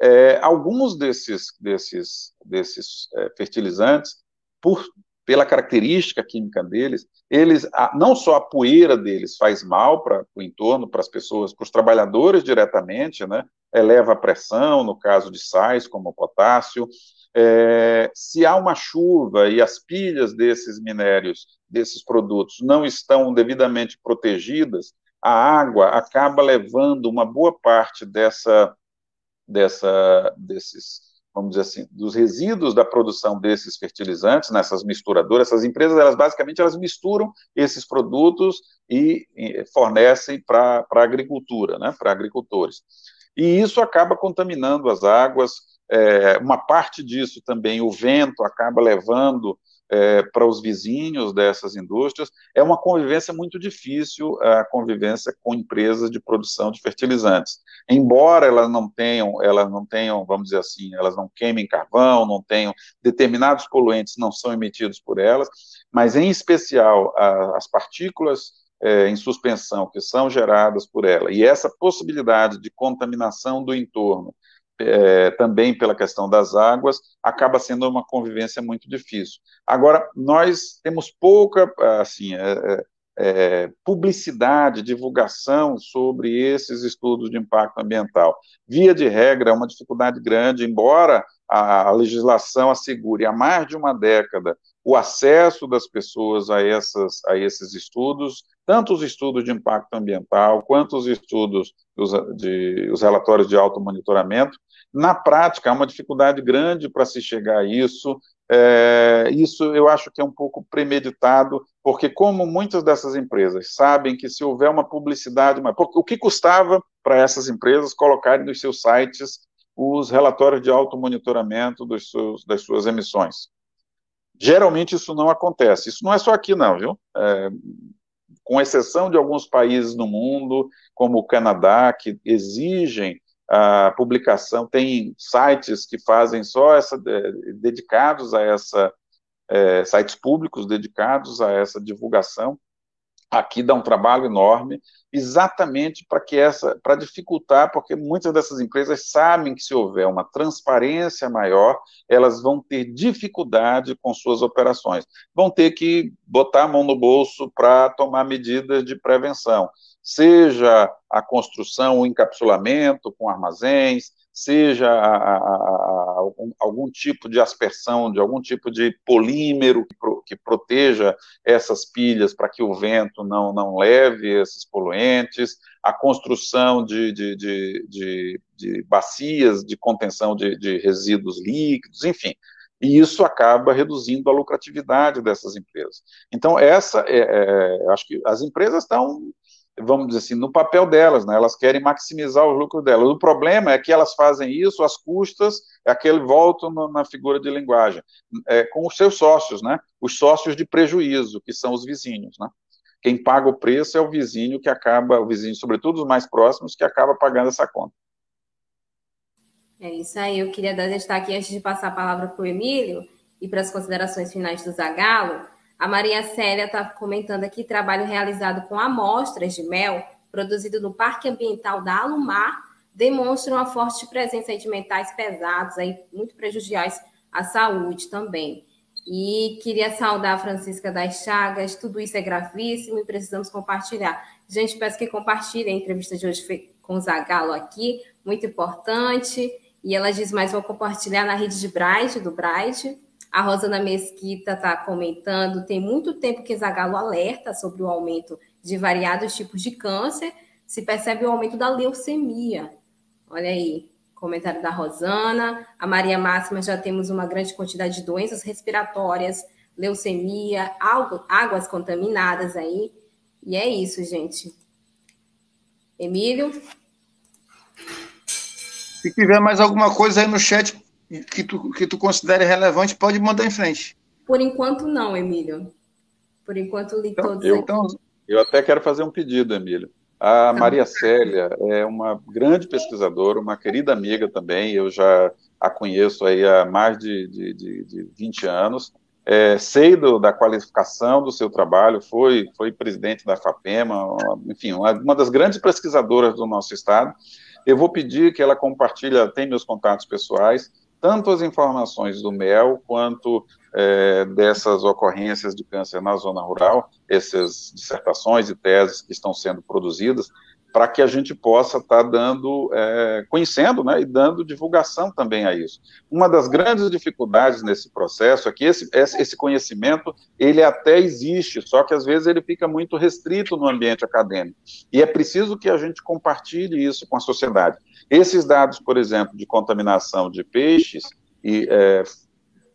É, alguns desses, desses, desses é, fertilizantes, por pela característica química deles, eles não só a poeira deles faz mal para o entorno, para as pessoas, para os trabalhadores diretamente, né? Eleva a pressão, no caso de sais como o potássio. É, se há uma chuva e as pilhas desses minérios, desses produtos, não estão devidamente protegidas, a água acaba levando uma boa parte dessa, dessa, desses vamos dizer assim, dos resíduos da produção desses fertilizantes, nessas misturadoras, essas empresas, elas basicamente elas misturam esses produtos e, fornecem para a agricultura, né, para agricultores. E isso acaba contaminando as águas, é, uma parte disso também, o vento acaba levando é, para os vizinhos dessas indústrias, é uma convivência muito difícil, a convivência com empresas de produção de fertilizantes. Embora elas não tenham, elas não tenham, vamos dizer assim, elas não queimem carvão, não tenham determinados poluentes não são emitidos por elas, mas em especial a, as partículas é, em suspensão que são geradas por ela e essa possibilidade de contaminação do entorno é, também pela questão das águas, acaba sendo uma convivência muito difícil. Agora, nós temos pouca, assim, é, é, é, publicidade, divulgação sobre esses estudos de impacto ambiental. Via de regra, é uma dificuldade grande, embora a, legislação assegure há mais de uma década o acesso das pessoas a, essas, a esses estudos, tanto os estudos de impacto ambiental, quanto os estudos, os, de, os relatórios de automonitoramento, na prática, há uma dificuldade grande para se chegar a isso. É, isso eu acho que é um pouco premeditado, porque como muitas dessas empresas sabem que se houver uma publicidade, o que custava para essas empresas colocarem nos seus sites os relatórios de automonitoramento dos seus, das suas emissões? Geralmente isso não acontece. Isso não é só aqui, não, viu? É, com exceção de alguns países no mundo, como o Canadá, que exigem a publicação, tem sites que fazem só essa, dedicados a essa, é, sites públicos dedicados a essa divulgação. Aqui dá um trabalho enorme, exatamente para que essa, para dificultar, porque muitas dessas empresas sabem que se houver uma transparência maior, elas vão ter dificuldade com suas operações, vão ter que botar a mão no bolso para tomar medidas de prevenção seja a construção, o encapsulamento com armazéns, seja a, a, a, algum, algum, tipo de aspersão, de algum tipo de polímero que, pro, que proteja essas pilhas para que o vento não, não leve esses poluentes, a construção de, de, de, de, de bacias de contenção de, de resíduos líquidos, enfim, e isso acaba reduzindo a lucratividade dessas empresas. Então, essa, é, é, acho que as empresas estão vamos dizer assim, no papel delas, né? Elas querem maximizar o lucro delas. O problema é que elas fazem isso às custas, é aquele volto no, na figura de linguagem, é, com os seus sócios, né? Os sócios de prejuízo, que são os vizinhos, né? Quem paga o preço é o vizinho que acaba, o vizinho, sobretudo os mais próximos, que acaba pagando essa conta. É isso aí. Eu queria dar destaque antes de passar a palavra para o Emílio e para as considerações finais do Zagalo a Maria Célia está comentando aqui trabalho realizado com amostras de mel produzido no Parque Ambiental da Alumar demonstra uma forte presença de metais pesados, aí, muito prejudiciais à saúde também. E queria saudar a Francisca das Chagas, tudo isso é gravíssimo e precisamos compartilhar. Gente, peço que compartilhem a entrevista de hoje com o Zagalo aqui, muito importante. E ela diz mais, vou compartilhar na rede de Bright, do Bright, a Rosana Mesquita está comentando, tem muito tempo que Zagalo alerta sobre o aumento de variados tipos de câncer, se percebe o aumento da leucemia. Olha aí, comentário da Rosana. A Maria Máxima já temos uma grande quantidade de doenças respiratórias, leucemia, águas contaminadas aí. E é isso, gente. Emílio? Se tiver mais alguma coisa aí no chat, que tu, que tu considere relevante, pode mandar em frente. Por enquanto, não, Emílio. Por enquanto, li então, todos. Eu, então, eu até quero fazer um pedido, Emílio. A tá. Maria Célia é uma grande pesquisadora, uma querida amiga também, eu já a conheço aí há mais de, de, de, de 20 anos. É, sei do, da qualificação do seu trabalho, foi, foi presidente da FAPEMA, enfim, uma, uma das grandes pesquisadoras do nosso estado. Eu vou pedir que ela compartilhe, tem meus contatos pessoais, tanto as informações do MEL quanto é, dessas ocorrências de câncer na zona rural, essas dissertações e teses que estão sendo produzidas, para que a gente possa estar tá dando, é, conhecendo né, e dando divulgação também a isso. Uma das grandes dificuldades nesse processo é que esse, esse conhecimento, ele até existe, só que às vezes ele fica muito restrito no ambiente acadêmico, e é preciso que a gente compartilhe isso com a sociedade. Esses dados, por exemplo, de contaminação de peixes e é,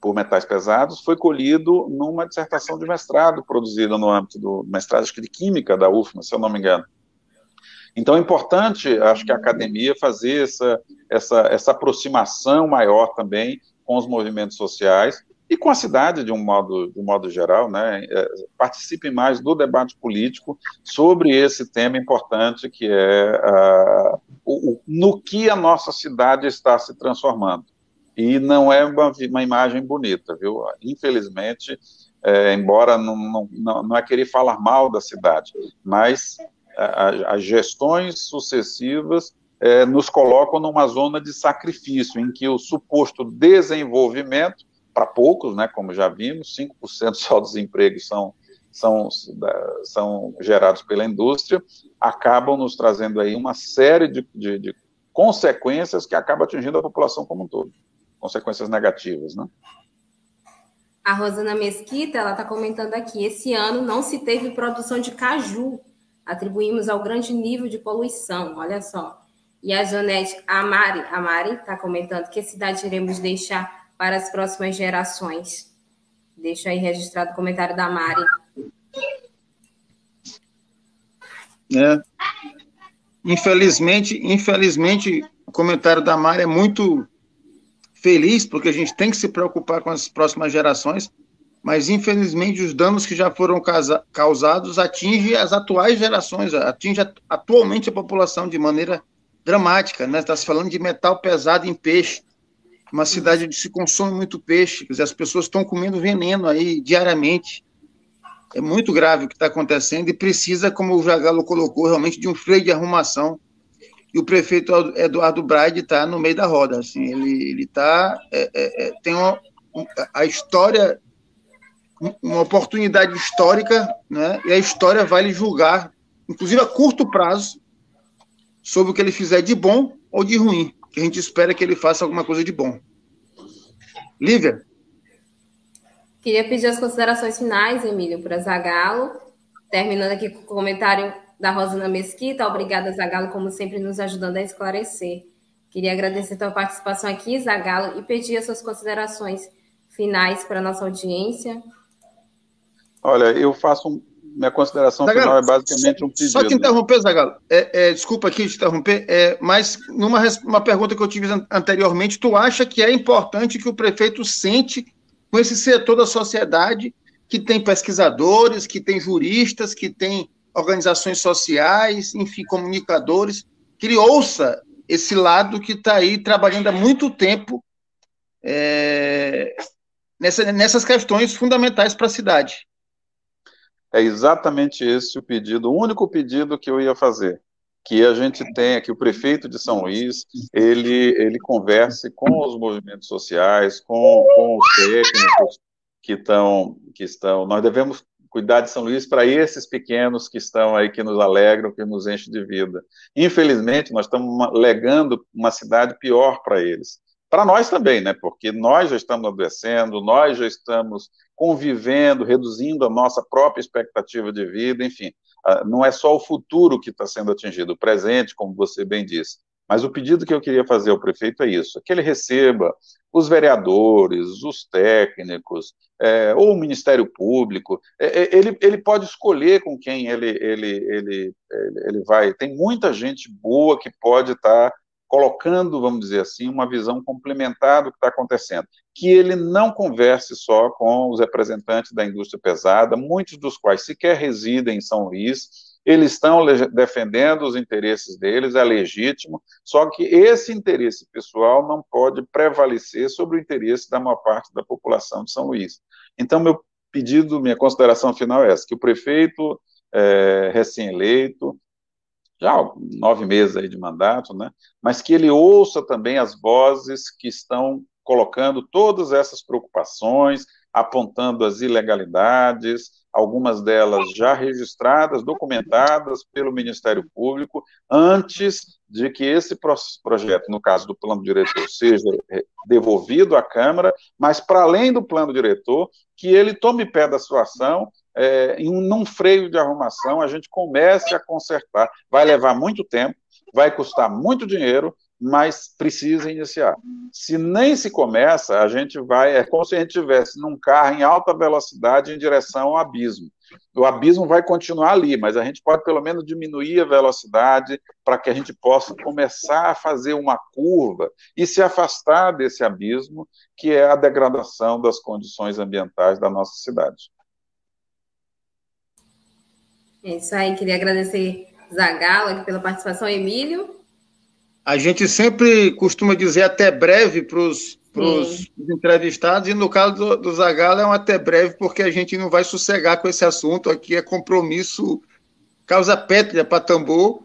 por metais pesados foi colhido numa dissertação de mestrado produzida no âmbito do mestrado de Química da UFMA, se eu não me engano. Então é importante, acho que a academia fazer essa, essa, essa aproximação maior também com os movimentos sociais e com a cidade de um modo, de um modo geral, né, é, participe mais do debate político sobre esse tema importante que é uh, o, o, no que a nossa cidade está se transformando. E não é uma, uma imagem bonita, viu? Infelizmente, é, embora não, não, não é querer falar mal da cidade, mas as gestões sucessivas é, nos colocam numa zona de sacrifício, em que o suposto desenvolvimento, para poucos, né, como já vimos, 5% só dos empregos são, são, são gerados pela indústria, acabam nos trazendo aí uma série de, de, de consequências que acabam atingindo a população como um todo, consequências negativas, né? A Rosana Mesquita, ela está comentando aqui, esse ano não se teve produção de caju atribuímos ao grande nível de poluição, olha só. E a Janete Amari, Amari está comentando que cidade iremos deixar para as próximas gerações. Deixa aí registrado o comentário da Mari. É. Infelizmente, infelizmente, o comentário da Mari é muito feliz, porque a gente tem que se preocupar com as próximas gerações, mas infelizmente os danos que já foram causados atingem as atuais gerações, atinge atualmente a população de maneira dramática, né? Está se falando de metal pesado em peixe, uma cidade onde se consome muito peixe, quer dizer, as pessoas estão comendo veneno aí diariamente. É muito grave o que está acontecendo e precisa, como o Jagalo colocou, realmente de um freio de arrumação. E o prefeito Eduardo Braide está no meio da roda, assim, ele está é, é, é, tem uma, a história uma oportunidade histórica, né? E a história vai lhe julgar, inclusive a curto prazo, sobre o que ele fizer de bom ou de ruim. Que a gente espera que ele faça alguma coisa de bom. Lívia? Queria pedir as considerações finais, Emílio, para Zagalo. Terminando aqui com o comentário da Rosana Mesquita. Obrigada, Zagalo, como sempre, nos ajudando a esclarecer. Queria agradecer a tua participação aqui, Zagalo, e pedir as suas considerações finais para a nossa audiência. Olha, eu faço um, minha consideração Zagalo, final é basicamente um pedido. Só te interromper, Zagalo. É, é, desculpa aqui te interromper, é, mas numa uma pergunta que eu tive anteriormente, tu acha que é importante que o prefeito sente com esse setor da sociedade que tem pesquisadores, que tem juristas, que tem organizações sociais, enfim, comunicadores, que ele ouça esse lado que está aí trabalhando há muito tempo é, nessa, nessas questões fundamentais para a cidade. É exatamente esse o pedido, o único pedido que eu ia fazer, que a gente tenha, que o prefeito de São Luís, ele, ele converse com os movimentos sociais, com, com os técnicos que estão, que estão, nós devemos cuidar de São Luís para esses pequenos que estão aí, que nos alegram, que nos enchem de vida. Infelizmente, nós estamos legando uma cidade pior para eles. Para nós também, né? Porque nós já estamos adoecendo, nós já estamos convivendo, reduzindo a nossa própria expectativa de vida, enfim. Ah, não é só o futuro que está sendo atingido, o presente, como você bem disse. Mas o pedido que eu queria fazer ao prefeito é isso: que ele receba os vereadores, os técnicos, é, ou o Ministério Público. É, é ele, ele pode escolher com quem ele, ele, ele, ele vai. Tem muita gente boa que pode estar tá colocando, vamos dizer assim, uma visão complementar do que está acontecendo. Que ele não converse só com os representantes da indústria pesada, muitos dos quais sequer residem em São Luís, eles estão defendendo os interesses deles, é legítimo, só que esse interesse pessoal não pode prevalecer sobre o interesse da maior parte da população de São Luís. Então, meu pedido, minha consideração final é essa, que o prefeito é, recém-eleito já nove meses aí de mandato, né? Mas que ele ouça também as vozes que estão colocando todas essas preocupações, apontando as ilegalidades, algumas delas já registradas, documentadas pelo Ministério Público, antes de que esse projeto, no caso do plano diretor, seja devolvido à Câmara, mas para além do plano diretor, que ele tome pé da situação, é, em um, freio de arrumação, a gente comece a consertar. Vai levar muito tempo, vai custar muito dinheiro, mas precisa iniciar. Se nem se começa, a gente vai, é como se a gente estivesse num carro em alta velocidade em direção ao abismo. O abismo vai continuar ali, mas a gente pode pelo menos diminuir a velocidade para que a gente possa começar a fazer uma curva e se afastar desse abismo, que é a degradação das condições ambientais da nossa cidade. É isso aí, queria agradecer Zagalo pela participação, Emílio. A gente sempre costuma dizer até breve para os entrevistados, e no caso do, do Zagalo é um até breve, porque a gente não vai sossegar com esse assunto. Aqui é compromisso, causa pétrea para tambor,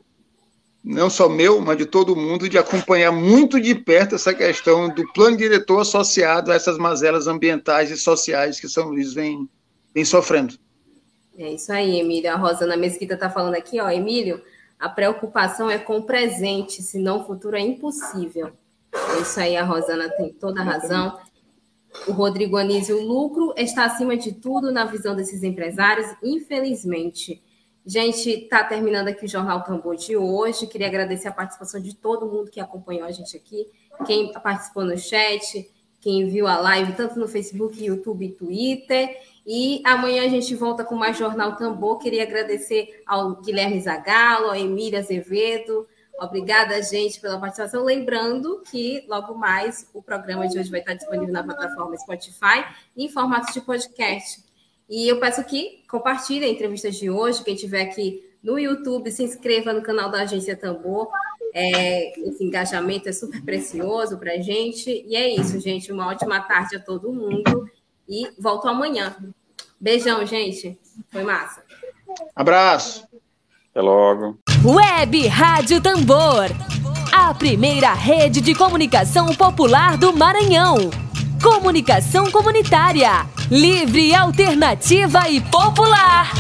não só meu, mas de todo mundo, de acompanhar muito de perto essa questão do plano diretor associado a essas mazelas ambientais e sociais que São Luís vem, vem sofrendo. É isso aí, Emílio. A Rosana Mesquita está falando aqui, ó, Emílio, a preocupação é com o presente, senão o futuro é impossível. É isso aí, a Rosana tem toda a razão. O Rodrigo Anísio, o lucro está acima de tudo na visão desses empresários, infelizmente. Gente, está terminando aqui o Jornal Tambor de hoje. Queria agradecer a participação de todo mundo que acompanhou a gente aqui, quem participou no chat, quem viu a live, tanto no Facebook, YouTube e Twitter. E amanhã a gente volta com mais Jornal Tambor. Queria agradecer ao Guilherme Zagalo, ao Emília Azevedo. Obrigada, gente, pela participação. Lembrando que logo mais o programa de hoje vai estar disponível na plataforma Spotify em formato de podcast. E eu peço que compartilhem a entrevista de hoje. Quem estiver aqui no YouTube, se inscreva no canal da Agência Tambor. É, esse engajamento é super precioso para a gente. E é isso, gente. Uma ótima tarde a todo mundo e volto amanhã. Beijão, gente. Foi massa. Abraço. Até logo. Web Rádio Tambor. A primeira rede de comunicação popular do Maranhão. Comunicação comunitária. Livre, alternativa e popular.